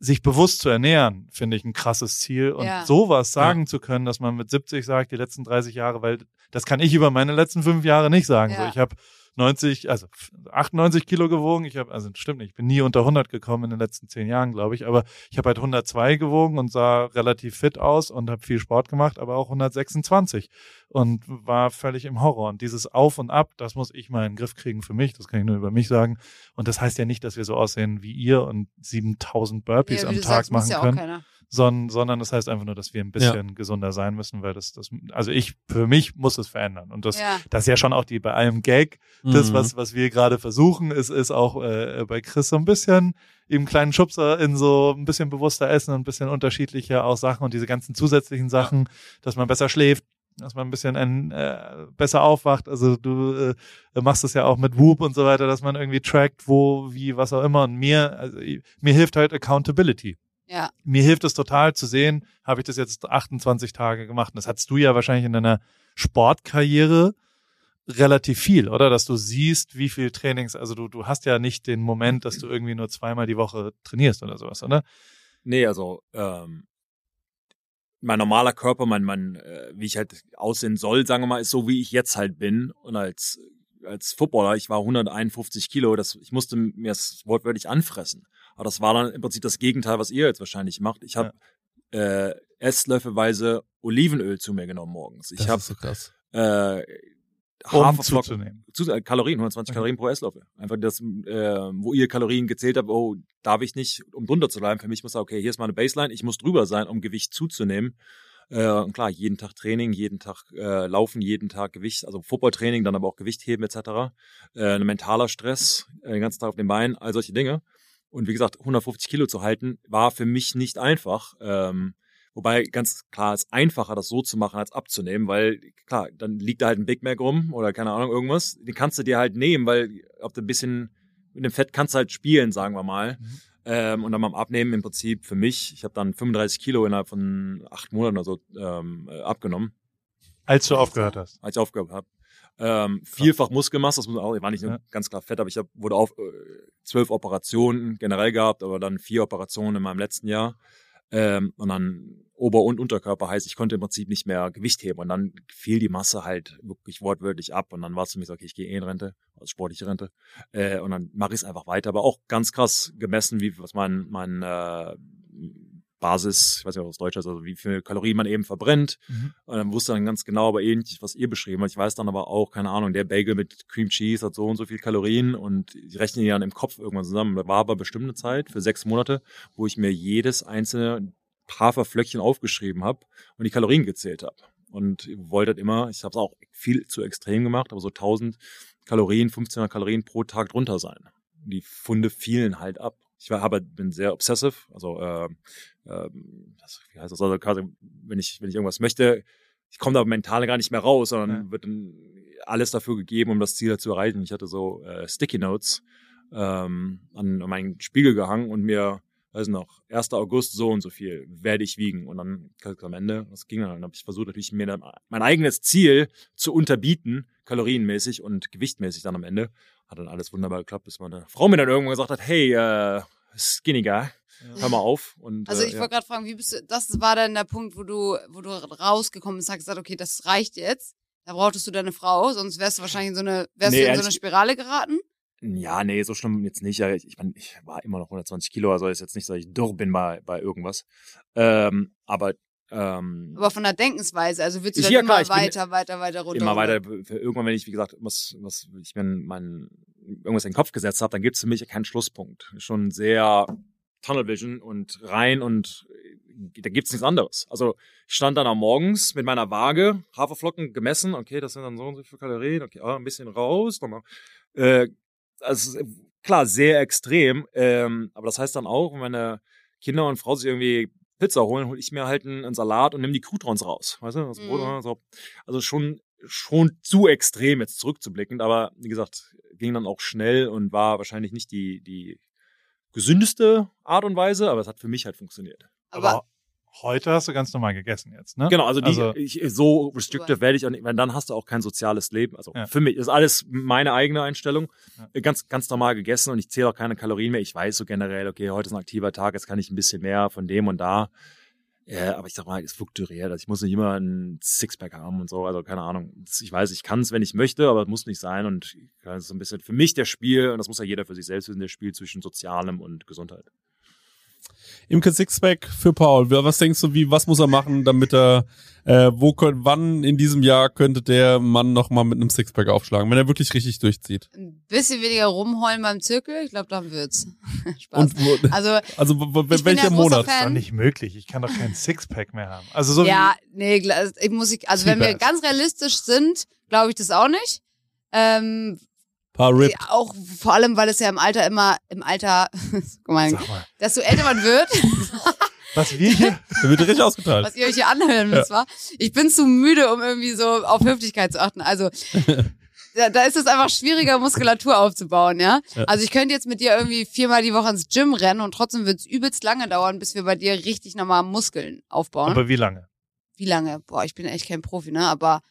Sich bewusst zu ernähren, finde ich ein krasses Ziel. Und Ja. sowas sagen zu können, dass man mit 70 sagt, die letzten 30 Jahre, weil das kann ich über meine letzten fünf Jahre nicht sagen. So, Ja. ich habe 90, also 98 Kilo gewogen. Ich habe, also stimmt nicht, ich bin nie unter 100 gekommen in den letzten zehn Jahren, glaube ich. Aber ich habe halt 102 gewogen und sah relativ fit aus und habe viel Sport gemacht, aber auch 126 und war völlig im Horror. Und dieses Auf und Ab, das muss ich mal in den Griff kriegen für mich. Das kann ich nur über mich sagen. Und das heißt ja nicht, dass wir so aussehen wie ihr und 7000 Burpees ja, am Tag sagst, machen ja können keiner. Sondern, sondern das heißt einfach nur, dass wir ein bisschen gesunder sein müssen, weil das, das, also ich, für mich muss es verändern. Und das, Ja. das ist ja schon auch die bei allem Gag, das, Mhm. was, was wir gerade versuchen, ist, ist auch äh, bei Chris so ein bisschen eben kleinen Schubser in so ein bisschen bewusster essen und ein bisschen unterschiedlicher auch Sachen und diese ganzen zusätzlichen Sachen, dass man besser schläft, dass man ein bisschen ein, äh, besser aufwacht. Also du äh, machst es ja auch mit Whoop und so weiter, dass man irgendwie trackt, wo, wie, was auch immer. Und mir, also mir hilft halt Accountability Ja. mir hilft es total zu sehen, habe ich das jetzt 28 Tage gemacht. Und das hattest du ja wahrscheinlich in deiner Sportkarriere relativ viel, oder? Dass du siehst, wie viel Trainings, also du, du hast ja nicht den Moment, dass du irgendwie nur zweimal die Woche trainierst oder sowas, oder? Nee, also ähm, mein normaler Körper, mein, mein, äh, wie ich halt aussehen soll, sagen wir mal, ist so, wie ich jetzt halt bin. Und als als Footballer, ich war 151 Kilo, das, ich musste mir das wortwörtlich anfressen. Aber das war dann im Prinzip das Gegenteil, was ihr jetzt wahrscheinlich macht. Ich habe äh, Esslöffelweise Olivenöl zu mir genommen morgens. Ich habe so krass. äh, Um Haferflocken, zuzunehmen. zu, äh, Kalorien, 120 Okay. Kalorien pro Esslöffel. Einfach das, äh, wo ihr Kalorien gezählt habt, oh, darf ich nicht, um drunter zu bleiben. Für mich muss er, okay, hier ist meine Baseline, ich muss drüber sein, um Gewicht zuzunehmen. Äh, und klar, jeden Tag Training, jeden Tag äh, Laufen, jeden Tag Gewicht, also Footballtraining, dann aber auch Gewicht heben etc. Äh, ein mentaler Stress, äh, den ganzen Tag auf den Beinen, all solche Dinge. Und wie gesagt, 150 Kilo zu halten, war für mich nicht einfach. Ähm, wobei ganz klar ist einfacher, das so zu machen, als abzunehmen, weil klar, dann liegt da halt ein Big Mac rum oder keine Ahnung, irgendwas. Den kannst du dir halt nehmen, weil ob du ein bisschen mit dem Fett kannst du halt spielen, sagen wir mal. Mhm. Ähm, und dann beim Abnehmen im Prinzip für mich, ich habe dann 35 Kilo innerhalb von acht Monaten oder so ähm, äh, abgenommen, Als du aufgehört hast. als ich aufgehört habe. Ähm, vielfach Muskelmasse, das muss man auch, ich war nicht Ja. ganz klar fett, aber ich hab, wurde auf äh, zwölf Operationen generell gehabt, aber dann vier Operationen in meinem letzten Jahr. Ähm, und dann Ober- und Unterkörper heißt, ich konnte im Prinzip nicht mehr Gewicht heben und dann fiel die Masse halt wirklich wortwörtlich ab und dann war es für mich so, okay, ich gehe eh in Rente, also sportliche Rente äh, und dann mache ich es einfach weiter, aber auch ganz krass gemessen, wie was mein mein äh, Basis, ich weiß nicht, was Deutsch ist, also wie viel Kalorien man eben verbrennt Mhm. und dann wusste dann ganz genau, aber ähnlich, was ihr beschrieben habt. Ich weiß dann aber auch, keine Ahnung, der Bagel mit Cream Cheese hat so und so viel Kalorien und ich rechne die dann im Kopf irgendwann zusammen. Da war aber bestimmt eine Zeit für sechs Monate, wo ich mir jedes einzelne Haferflöckchen aufgeschrieben habe und die Kalorien gezählt habe. und wollte halt immer, ich habe es auch viel zu extrem gemacht, aber so 1000 Kalorien, 1500 Kalorien pro Tag drunter sein. Die Funde fielen halt ab. Ich war, aber bin sehr obsessive, also äh, äh, wie heißt das? Also quasi, wenn ich wenn ich irgendwas möchte, ich komme da mental gar nicht mehr raus, sondern ja. wird dann alles dafür gegeben, um das Ziel zu erreichen. Ich hatte so äh, Sticky Notes ähm, an, an meinen Spiegel gehangen und mir weiß noch, 1. August so und so viel werde ich wiegen. Und dann am Ende, das ging dann, dann habe ich versucht natürlich mir dann mein eigenes Ziel zu unterbieten, kalorienmäßig und gewichtmäßig dann am Ende. Hat dann alles wunderbar geklappt, bis meine Frau mir dann irgendwann gesagt hat, hey, äh, Skinny Guy, hör mal auf. Und, also ich äh, wollte gerade fragen, wie bist du, das war dann der Punkt, wo du, wo du rausgekommen bist, hast gesagt, okay, das reicht jetzt. Da brauchtest du deine Frau, sonst wärst du wahrscheinlich in so eine, wärst nee, du in so eine Spirale geraten. Ja, nee, so schlimm jetzt nicht. Ich, ich, mein, ich war immer noch 120 Kilo, also ist jetzt nicht, dass ich dürr bin bei, bei irgendwas. Ähm, aber ähm, aber von der Denkensweise, also willst du dann ja, immer klar, weiter, weiter, weiter runter? Immer weiter. Irgendwann, wenn ich, wie gesagt, was, was ich mir mein, irgendwas in den Kopf gesetzt habe, dann gibt es für mich keinen Schlusspunkt. Schon sehr Tunnel Vision und rein und äh, da gibt's nichts anderes. Also ich stand dann am morgens mit meiner Waage, Haferflocken gemessen, okay, das sind dann so und so viele Kalorien, okay, ah, ein bisschen raus, nochmal. Äh, also klar, sehr extrem, ähm, aber das heißt dann auch, wenn meine Kinder und Frau sich irgendwie Pizza holen, hole ich mir halt einen, einen, Salat und nehme die Croutons raus. Weißt du? Brot, mhm. so. Also schon, schon zu extrem jetzt zurückzublicken, aber wie gesagt, ging dann auch schnell und war wahrscheinlich nicht die, die gesündeste Art und Weise, aber es hat für mich halt funktioniert. Aber, heute hast du ganz normal gegessen jetzt, ne? Genau, also, die, also ich, so restrictive werde ich auch nicht, weil dann hast du auch kein soziales Leben. Also ja. für mich ist alles meine eigene Einstellung. Ja. Ganz, ganz normal gegessen und ich zähle auch keine Kalorien mehr. Ich weiß so generell, okay, heute ist ein aktiver Tag, jetzt kann ich ein bisschen mehr von dem und da. Ja, aber ich sag mal, es fluktuiert. Also ich muss nicht immer ein Sixpack haben und so. Also keine Ahnung. Ich weiß, ich kann es, wenn ich möchte, aber es muss nicht sein. Und das ist so ein bisschen für mich der Spiel, und das muss ja jeder für sich selbst wissen, der Spiel zwischen Sozialem und Gesundheit. Imke Sixpack für Paul. Was denkst du, wie, was muss er machen, damit er, äh, wo könnt, wann in diesem Jahr könnte der Mann nochmal mit einem Sixpack aufschlagen, wenn er wirklich richtig durchzieht? Ein bisschen weniger rumheulen beim Zirkel, ich glaube, dann wird's. Spaß. Und wo, also, also welcher Monat? Das ist doch nicht möglich. Ich kann doch keinen Sixpack mehr haben. Also so ja, nee, ich muss ich, also wenn wir ganz realistisch sind, glaube ich das auch nicht. Ähm, Paar Rip. Auch vor allem, weil es ja im Alter immer, im Alter, guck mal, dass so älter man wird. Was wir hier. Da wird richtig ausgeteilt. Was ihr euch hier anhören müsst, ja. war. Ich bin zu müde, um irgendwie so auf Höflichkeit zu achten. Also, da, da ist es einfach schwieriger, Muskulatur aufzubauen, ja? ja? Also ich könnte jetzt mit dir irgendwie viermal die Woche ins Gym rennen und trotzdem wird es übelst lange dauern, bis wir bei dir richtig nochmal Muskeln aufbauen. Aber wie lange? Wie lange? Boah, ich bin echt kein Profi, ne? Aber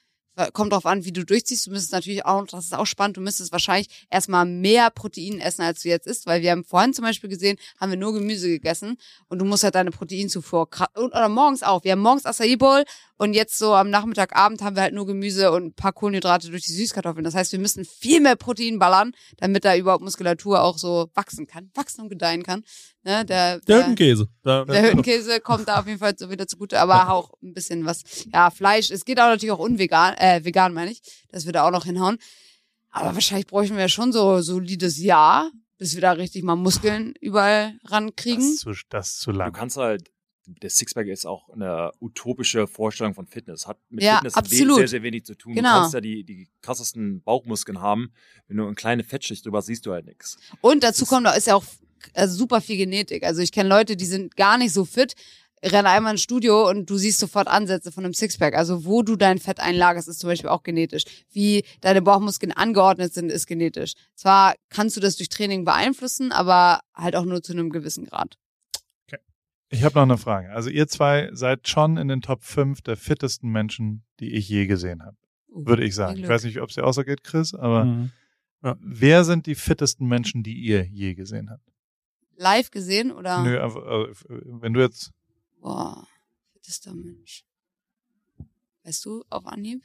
kommt drauf an, wie du durchziehst. Du müsstest natürlich auch, das ist auch spannend, du müsstest wahrscheinlich erstmal mehr Protein essen, als du jetzt isst, weil wir haben vorhin zum Beispiel gesehen, haben wir nur Gemüse gegessen und du musst halt deine Proteinzufuhr, oder morgens auch. Wir haben morgens Acai Bowl und jetzt so am Nachmittag, Abend haben wir halt nur Gemüse und ein paar Kohlenhydrate durch die Süßkartoffeln. Das heißt, wir müssen viel mehr Protein ballern, damit da überhaupt Muskulatur auch so wachsen kann, wachsen und gedeihen kann. Ne, der, der, der Hüttenkäse. Der, der Hüttenkäse kommt da auf jeden Fall so wieder zugute, aber auch ein bisschen was, ja, Fleisch. Es geht auch natürlich auch unvegan, äh, vegan meine ich. Das wird da auch noch hinhauen. Aber wahrscheinlich bräuchten wir schon so solides Jahr, bis wir da richtig mal Muskeln überall rankriegen. Das ist zu, das ist zu lang. Du kannst halt der Sixpack ist auch eine utopische Vorstellung von Fitness. Hat mit ja, Fitness absolut. sehr, sehr wenig zu tun. Genau. Du kannst ja die, die krassesten Bauchmuskeln haben. Wenn du eine kleine Fettschicht drüber siehst du halt nichts. Und dazu kommt, da ist ja auch also super viel Genetik. Also ich kenne Leute, die sind gar nicht so fit, rennen einmal ins Studio und du siehst sofort Ansätze von einem Sixpack. Also wo du dein Fett einlagerst, ist zum Beispiel auch genetisch. Wie deine Bauchmuskeln angeordnet sind, ist genetisch. Zwar kannst du das durch Training beeinflussen, aber halt auch nur zu einem gewissen Grad. Ich habe noch eine Frage. Also ihr zwei seid schon in den Top 5 der fittesten Menschen, die ich je gesehen habe. Uh, würde ich sagen. Ich weiß nicht, ob es dir auch so geht, Chris, aber mhm. ja. wer sind die fittesten Menschen, die ihr je gesehen habt? live gesehen oder? Nö, aber, äh, wenn du jetzt. Boah, fittester Mensch. Weißt du auf Anhieb?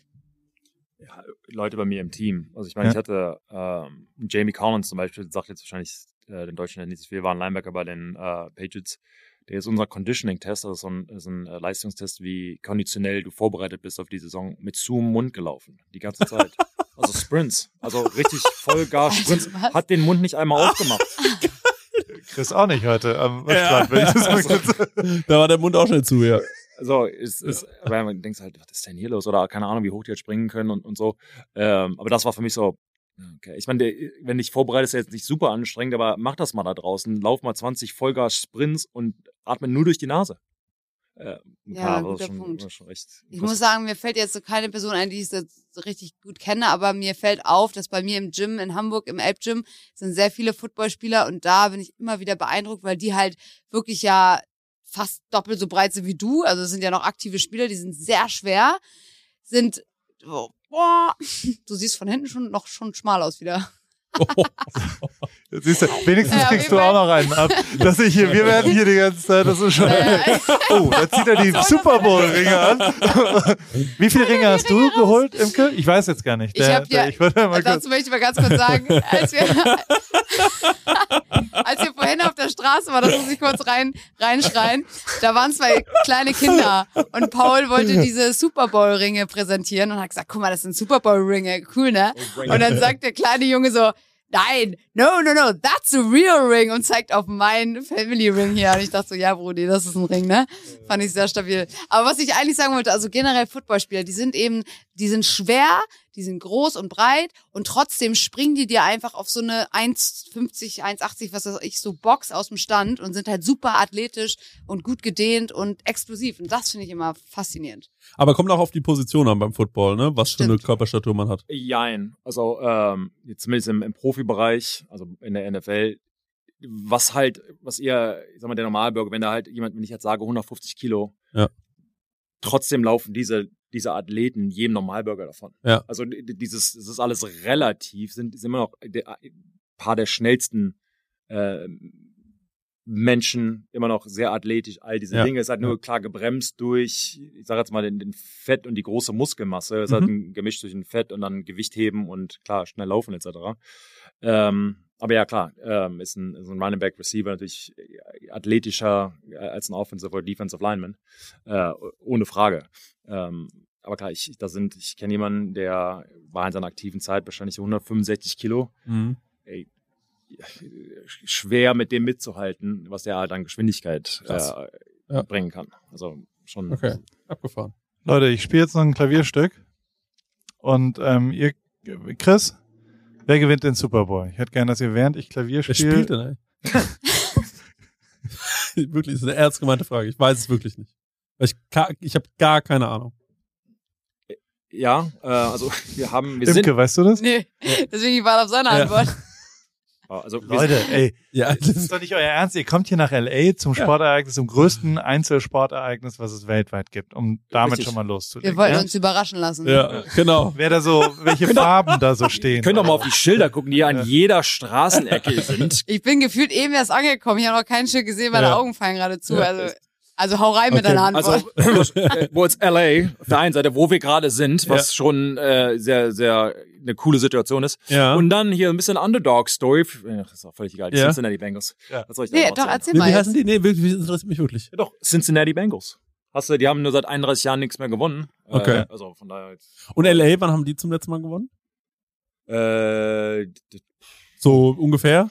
Ja, Leute bei mir im Team. Also ich meine, ja. ich hatte ähm, Jamie Collins zum Beispiel, sagt jetzt wahrscheinlich äh, den Deutschen nicht so viel, war ein Linebacker bei den äh, Patriots. Der ist unser Conditioning-Test, also so ein, so ein äh, Leistungstest, wie konditionell du vorbereitet bist auf die Saison, mit zu Mund gelaufen, die ganze Zeit. also Sprints, also richtig Vollgas Sprints, hat den Mund nicht einmal aufgemacht. Chris auch nicht heute am ja. Strand, wenn ich das mal also, Da war der Mund auch schnell zu, ja. so, ist, ist, aber man denkt halt, was ist denn hier los? Oder keine Ahnung, wie hoch die jetzt springen können und, und so. Ähm, aber das war für mich so, okay. Ich meine, wenn dich vorbereitest, ist ja jetzt nicht super anstrengend, aber mach das mal da draußen. Lauf mal 20 Vollgas-Sprints und atme nur durch die Nase. Äh, Ja, das guter schon, Punkt. Schon Ich muss sagen, mir fällt jetzt so keine Person ein, die ich so so richtig gut kenne, aber mir fällt auf, dass bei mir im Gym in Hamburg, im Elbgym, sind sehr viele Footballspieler und da bin ich immer wieder beeindruckt, weil die halt wirklich ja fast doppelt so breit sind wie du. Also es sind ja noch aktive Spieler, die sind sehr schwer, sind, oh, boah, du siehst von hinten schon noch schon schmal aus wieder. Siehst du, wenigstens Ja, kriegst du auch noch einen ab. Dass ich hier, wir werden hier die ganze Zeit, das ist schon. Oh, da zieht er die Super Bowl-Ringe an. Wie viele Ringe hast du geholt, Imke? Ich weiß jetzt gar nicht. Ich Der, hab ja- der, ich kurz. Dazu möchte ich mal ganz kurz sagen, als wir, als wir vorhin auf der Straße waren, das muss ich kurz rein, reinschreien, da waren zwei kleine Kinder und Paul wollte diese Super Bowl Ringe präsentieren und hat gesagt, guck mal, das sind Super Bowl Ringe, cool, ne? Und dann sagt der kleine Junge so, nein, no, no, no, that's a real ring und zeigt auf meinen Family Ring hier. Und ich dachte so, ja, Brudi, das ist ein Ring, ne? Fand ich sehr stabil. Aber was ich eigentlich sagen wollte, also generell Footballspieler, die sind eben, die sind schwer, die sind groß und breit und trotzdem springen die dir einfach auf so eine 1,50, 1,80, was weiß ich, so Box aus dem Stand und sind halt super athletisch und gut gedehnt und explosiv. Und das finde ich immer faszinierend. Aber kommt auch auf die Position an beim Football, ne? Was für eine Stimmt. Körperstatur man hat. Jein. Also ähm, jetzt zumindest im, im Profibereich, also in der NFL, was halt, was ihr, ich sag mal, der Normalbürger, wenn da halt jemand, wenn ich jetzt sage 150 Kilo, Ja. trotzdem laufen diese diese Athleten jedem Normalbürger davon. Ja. Also dieses, das ist alles relativ, sind, sind immer noch ein paar der schnellsten äh, Menschen, immer noch sehr athletisch, all diese Ja. Dinge. ist halt nur klar gebremst durch, ich sage jetzt mal, den, den Fett und die große Muskelmasse. Es ist halt Mhm. ein Gemisch zwischen Fett und dann Gewicht heben und klar, schnell laufen etc. Ähm, aber ja, klar, ähm, ist ein, ist ein Running Back Receiver natürlich athletischer äh, als ein Offensive oder Defensive Lineman. Äh, ohne Frage. Ähm, aber klar, ich, da sind, ich kenne jemanden, der war in seiner aktiven Zeit wahrscheinlich so 165 Kilo. Mhm. Ey, schwer mit dem mitzuhalten, was der halt an Geschwindigkeit äh, Ja. bringen kann. Also schon. Okay, abgefahren. Leute, ich spiele jetzt noch ein Klavierstück. Und ähm, ihr, Chris, wer gewinnt den Super Bowl? Ich hätte gerne, dass ihr während ich Klavier Wer spiele. spielt denn, ey? wirklich, das ist eine ernst gemeinte Frage. Ich weiß es wirklich nicht. Ich, ich habe gar keine Ahnung. Ja, äh, also wir haben, wir Imke, sind, weißt du das? Nee, deswegen ich war auf seine Ja. Also wir Leute, ey, Ja, das ist doch nicht euer Ernst. Ihr kommt hier nach L.A. zum. Sportereignis, zum größten Einzelsportereignis, was es weltweit gibt, um damit Richtig. schon mal Wir loszulegen. wollten ja? uns überraschen lassen. ja, genau. Wer da so, welche Farben da so stehen. können doch mal auf die Schilder gucken, die an jeder Straßenecke sind. Ich bin gefühlt eben erst angekommen. Ich habe noch kein Schild gesehen, meine Ja. Augen fallen gerade zu. Ja. Also, also hau rein mit Okay, deiner Antwort. Also, äh, wo jetzt LA auf der einen Seite, wo wir gerade sind, was Ja. schon äh, sehr, sehr eine coole Situation ist. Ja. Und dann hier ein bisschen Underdog-Story. Ach, ist auch völlig egal. Die Ja. Cincinnati Bengals. Ja. Was soll ich da nee, doch, erzähl wie, mal. wie heißen die? Nee, wirklich, das interessiert mich wirklich. Ja, doch, Cincinnati Bengals. Hast du, die haben nur seit 31 Jahren nichts mehr gewonnen. Okay. Äh, also von daher jetzt. Und LA, wann haben die zum letzten Mal gewonnen? Äh, So ungefähr?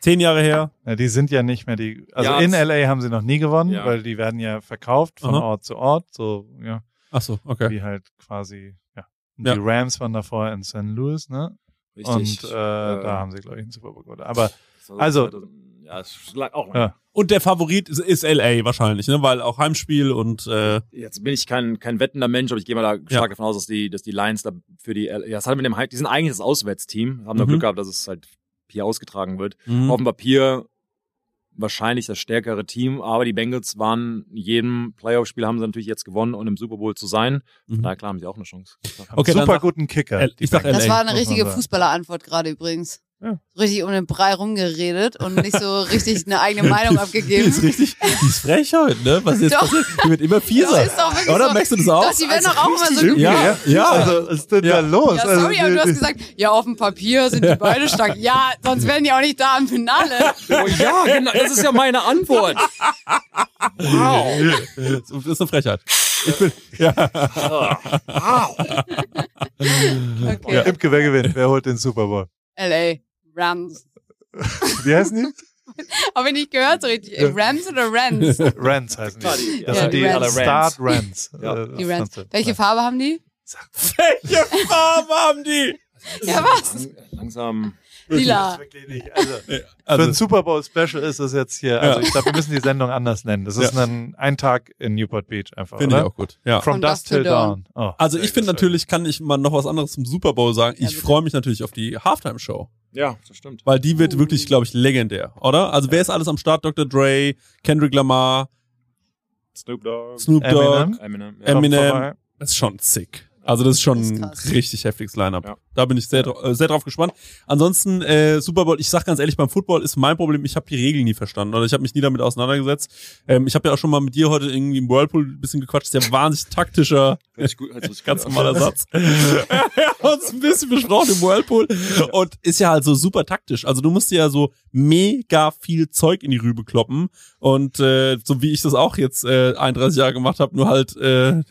Zehn Jahre her? Ja, die sind ja nicht mehr die, also Ja, in L.A. haben sie noch nie gewonnen, Ja. weil die werden ja verkauft von Aha. Ort zu Ort, so, ja, Ach so, okay. wie halt quasi, ja. Ja. Die Rams waren davor in St. Louis, ne? richtig. Und äh, da haben sie, glaube ich, einen Super Bowl gewonnen. Aber So also- 2000 ja, es lag auch. Ja. Und der Favorit ist, ist LA wahrscheinlich, ne? Weil auch Heimspiel und äh, Jetzt bin ich kein, kein wettender Mensch, aber ich gehe mal da stark davon aus, dass die, dass die Lions da für die, ja, das hat mit dem, Heim- die sind eigentlich das Auswärtsteam, haben nur Mhm. Glück gehabt, dass es halt hier ausgetragen wird. mhm. Auf dem Papier wahrscheinlich das stärkere Team, aber die Bengals waren in jedem Playoff-Spiel haben sie natürlich jetzt gewonnen und im Super Bowl zu sein. Von Mhm. daher klar haben sie auch eine Chance. Okay, super guten Kicker. L- ich sag Das war eine richtige. Fußballerantwort gerade übrigens. Ja. Richtig um den Brei rumgeredet und nicht so richtig eine eigene Meinung Die abgegeben. ist richtig, die ist frech heute, ne? Was jetzt Doch. passiert? Die wird immer fieser. Das ist doch wirklich Oder so. merkst du das auch? Doch, die werden doch auch immer so Imke, Ja, ja. Also, was ist denn Ja. da los? Ja, Also, sorry, aber du hast die- gesagt, ja, auf dem Papier sind die beide stark. Ja, sonst wären die auch nicht da im Finale. Oh ja, genau, das ist ja meine Antwort. Wow. Das ist eine Frechheit. Ich bin, ja. Wow. Okay. Imke, wer gewinnt? Wer holt den Super Bowl? LA. Rams. Wie heißen die? Habe ich nicht gehört so richtig. Rams oder Rams? Rents heißen die. die- Das ja, sind die. Start. Ja. Äh, Die Rams. Französisch. Welche Farbe haben die? Welche Farbe haben die? Ja, was? Lang, langsam. Lila. Wirklich nicht. Also, für Also, ein Super Bowl Special ist es jetzt hier, also Ja. ich glaube, wir müssen die Sendung anders nennen. Das ist Ja. ein, ein Tag in Newport Beach einfach, finde ich auch gut. Ja. From, dusk till dawn. Oh, Also ich finde natürlich, kann ich mal noch was anderes zum Super Bowl sagen. Ja, Ich freue mich natürlich auf die Halftime-Show. Ja, das stimmt. Weil die wird wirklich, glaube ich, legendär, oder? Also wer ist alles am Start? Dr. Dre, Kendrick Lamar, Snoop Dogg, Snoop Dogg, Eminem. Eminem. Ja. Eminem. Das ist schon sick. Also das ist schon Das ist ein richtig heftiges Line-Up. Da bin ich sehr, äh, sehr drauf gespannt. Ansonsten, äh, Super Bowl, ich sag ganz ehrlich, beim Football ist mein Problem, ich habe die Regeln nie verstanden oder ich habe mich nie damit auseinandergesetzt. Ähm, ich habe ja auch schon mal mit dir heute irgendwie im Whirlpool ein bisschen gequatscht, ja wahnsinnig taktischer, gut, ganz an. normaler Satz. Wir haben uns ein bisschen besprochen im Whirlpool und ist ja halt so super taktisch. Also du musst dir ja so mega viel Zeug in die Rübe kloppen und äh, so wie ich das auch jetzt äh, 31 Jahre gemacht habe, nur halt äh,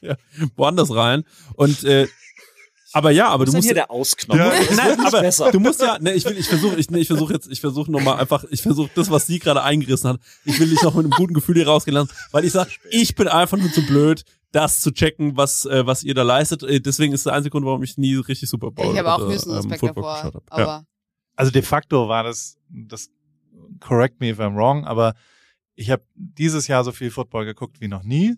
ja, woanders rein. Und äh, aber ja, aber du musst hier der Ausknopf? Ja, Nein, aber besser. du musst ja, ne, ich will, ich versuche, ich, ne, ich versuche jetzt, ich versuche nochmal einfach, ich versuche das, was sie gerade eingerissen hat, ich will dich noch mit einem guten Gefühl hier rausgehen lassen, weil ich sag, ich bin einfach nur zu blöd, das zu checken, was, äh, was ihr da leistet. Äh, Deswegen ist der einzige Grund, warum ich nie richtig Super Bowl Ich habe auch oder, höchsten ähm, Respekt Football davor. hab. Ja. Aber Also de facto war das, das correct me if I'm wrong, aber ich habe dieses Jahr so viel Football geguckt wie noch nie.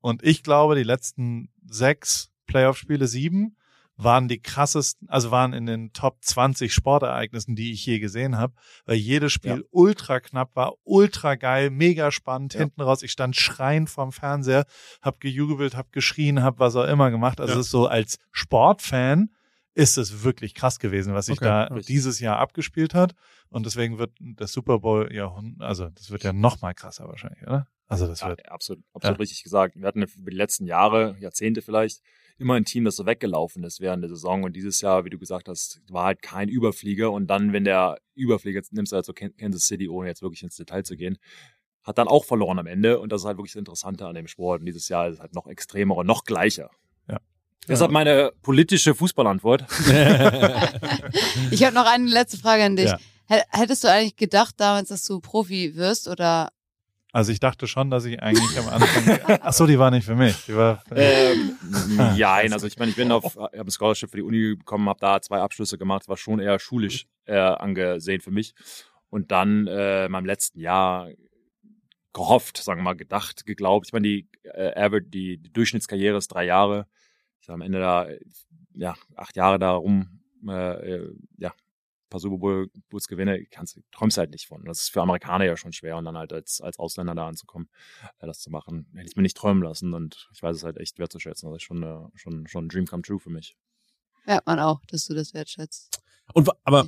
Und ich glaube, die letzten sechs Playoff-Spiele, sieben, waren die krassesten, also waren in den Top 20 Sportereignissen, die ich je gesehen habe, weil jedes Spiel Ja. ultra knapp war, ultra geil, mega spannend, Ja. hinten raus. Ich stand schreiend vorm Fernseher, hab gejubelt, hab geschrien, hab was auch immer gemacht. Also Ja. es ist so als Sportfan ist es wirklich krass gewesen, was sich Okay, da richtig. dieses Jahr abgespielt hat. Und deswegen wird der Super Bowl ja, also das wird ja noch mal krasser wahrscheinlich, oder? Also das Ja, wird. absolut, absolut richtig gesagt. Wir hatten die letzten Jahre, Jahrzehnte vielleicht, immer ein Team, das so weggelaufen ist während der Saison. Und dieses Jahr, wie du gesagt hast, war halt kein Überflieger. Und dann, wenn der Überflieger, jetzt nimmst du halt so Kansas City, ohne jetzt wirklich ins Detail zu gehen, hat dann auch verloren am Ende. Und das ist halt wirklich das Interessante an dem Sport. Und dieses Jahr ist es halt noch extremer und noch gleicher. Ja. Deshalb meine politische Fußballantwort. ich habe noch eine letzte Frage an dich. Ja. Hä- Hättest du eigentlich gedacht damals, dass du Profi wirst oder Also ich dachte schon, dass ich eigentlich am Anfang. Ach so, die war nicht für mich. Die war. Für Ähm, nein, also ich meine, ich bin auf, ich habe ein Scholarship für die Uni bekommen, habe da zwei Abschlüsse gemacht, war schon eher schulisch äh, angesehen für mich. Und dann äh, in meinem letzten Jahr gehofft, sagen wir mal, gedacht, geglaubt. Ich meine, die äh, Average, die, die Durchschnittskarriere ist drei Jahre. Ich am Ende da, ja, acht Jahre da rum, äh, äh, ja, paar Super Bowl Bulls gewinne, kannst, träumst halt nicht von. Das ist für Amerikaner ja schon schwer und dann halt als, als Ausländer da anzukommen, äh, das zu machen. Hätte ich mir nicht träumen lassen und ich weiß es halt echt wertzuschätzen. Das ist schon, äh, schon, schon ein Dream come true für mich. merkt man auch, dass du das wertschätzt? Und aber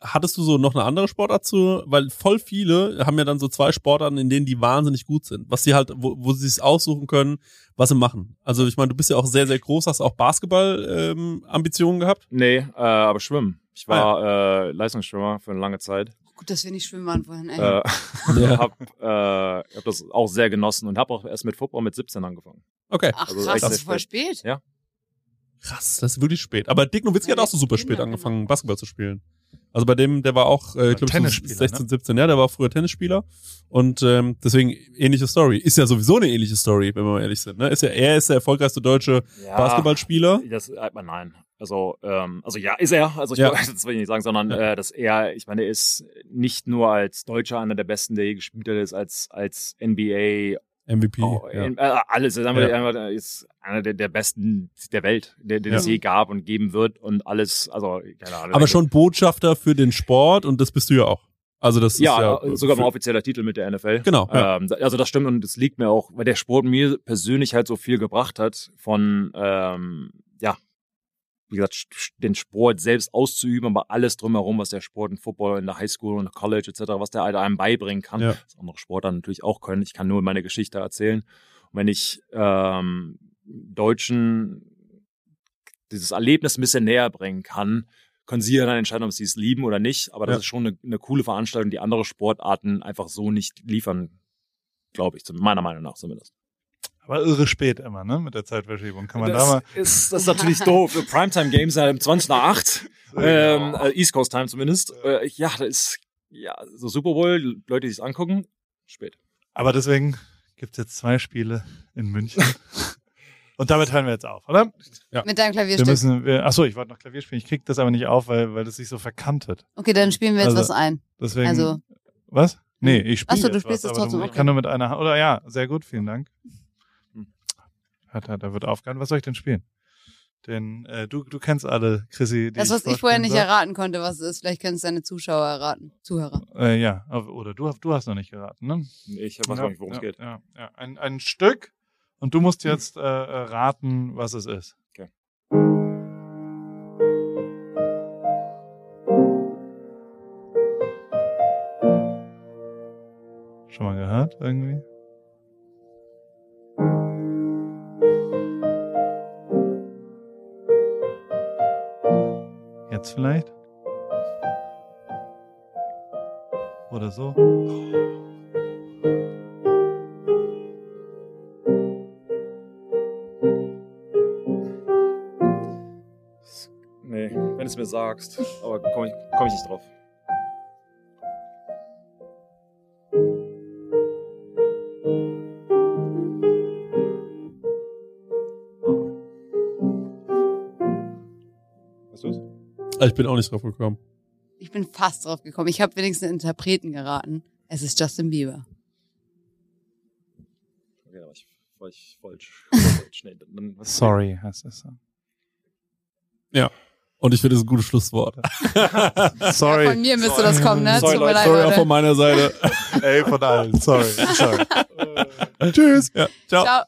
hattest du so noch eine andere Sportart zu? Weil voll viele haben ja dann so zwei Sportarten, in denen die wahnsinnig gut sind, was sie halt, wo, wo sie sich aussuchen können, was sie machen. Also ich meine, du bist ja auch sehr, sehr groß, hast auch Basketball-Ähm, Ambitionen gehabt. Nee, äh, aber schwimmen. Ich war äh, Leistungsschwimmer für eine lange Zeit. Gut, dass wir nicht schwimmen waren vorhin. Ey. Äh, Ja. hab, äh, hab das auch sehr genossen und habe auch erst mit Football mit 17 angefangen. Okay. Ach also krass, das ist voll spät. Krass, das ist wirklich spät. Aber Dick Nowitzki Ja, hat auch so super spät genau. angefangen, Basketball zu spielen. Also bei dem, der war auch, äh, ich glaube, so Tennisspieler, 16, ne? 17, ja, der war früher Tennisspieler. Und ähm, deswegen ähnliche Story. Ist ja sowieso eine ähnliche Story, wenn wir mal ehrlich sind. Ne? Ist ja, er ist der erfolgreichste deutsche Ja, Basketballspieler. Das, äh, nein. Also, ähm, also ja, ist er. Also ich Ja. das will ich nicht sagen, sondern äh, dass er, ich meine, er ist nicht nur als Deutscher einer der besten, der je gespielt hat, ist als als NBA MVP. Oh, ja. in- äh, alles. Ist einfach, Ja. ist einer der, der besten der Welt, der, den es Ja. je gab und geben wird und alles, also keine Ahnung. Aber schon Botschafter für den Sport und das bist du ja auch. Also das ja, ist ja sogar für, mal offizieller Titel mit der NFL. Genau, ja. Ähm, also das stimmt und es liegt mir auch, weil der Sport mir persönlich halt so viel gebracht hat von, ähm, ja, wie gesagt, den Sport selbst auszuüben, aber alles drumherum, was der Sport in Football, in der Highschool und College etc., was der halt einem beibringen kann, Ja. was andere Sportler natürlich auch können. Ich kann nur meine Geschichte erzählen. Und wenn ich ähm, Deutschen dieses Erlebnis ein bisschen näher bringen kann, können sie ja dann entscheiden, ob sie es lieben oder nicht. Aber das Ja. ist schon eine, eine coole Veranstaltung, die andere Sportarten einfach so nicht liefern, glaube ich, meiner Meinung nach zumindest. Aber irre spät immer, ne? Mit der Zeitverschiebung. Kann man da das, mal. ist, das ist natürlich doof. Primetime Games halt um 20 nach 8. Ähm, äh, East Coast Time zumindest. Äh, ja, das ist Ja, so Super Bowl, Leute, die es angucken, spät. Aber deswegen gibt's jetzt zwei Spiele in München. Und damit hören wir jetzt auf, oder? Mit deinem Wir Klavierstück. müssen, wir, achso, ich wollte noch Klavier spielen. Ich krieg das aber nicht auf, weil, weil das sich so verkantet. Okay, dann spielen wir jetzt Also- was ein. Deswegen. Also- was? Nee, ich spiele. Ach so, du spielst was, es trotzdem, Du, ich okay. kann nur mit einer Hand. Oder ja, sehr gut, vielen Dank. Hat, hat, da wird aufgehört. Was soll ich denn spielen? Denn äh, du, du kennst alle, Chrissy. Die Das, was ich vorher nicht soll. erraten konnte, was es ist. Vielleicht können es deine Zuschauer erraten. Zuhörer. Äh, ja, oder du, du hast noch nicht geraten, ne? Ich weiß ja, nicht, worum es ja, geht. Ja, ja. Ein, ein Stück und du musst jetzt äh, äh, raten, was es ist. Okay. Schon mal gehört irgendwie? Jetzt vielleicht? Oder so? Nee, wenn du es mir sagst. Aber komme ich, komm ich nicht drauf. Ich bin auch nicht drauf gekommen. Ich bin fast drauf gekommen. Ich habe wenigstens einen Interpreten geraten. Es ist Justin Bieber. Okay, da war ich, war ich falsch. Sorry, heißt es. Und ich finde, das ist ein gutes Schlusswort. Sorry. Ja, von mir müsste das kommen, ne? Sorry, Tut mir Leute, leid, sorry auch von meiner Seite. Ey, von allen. Sorry. Sorry. Tschüss. Ja, ciao. Ciao.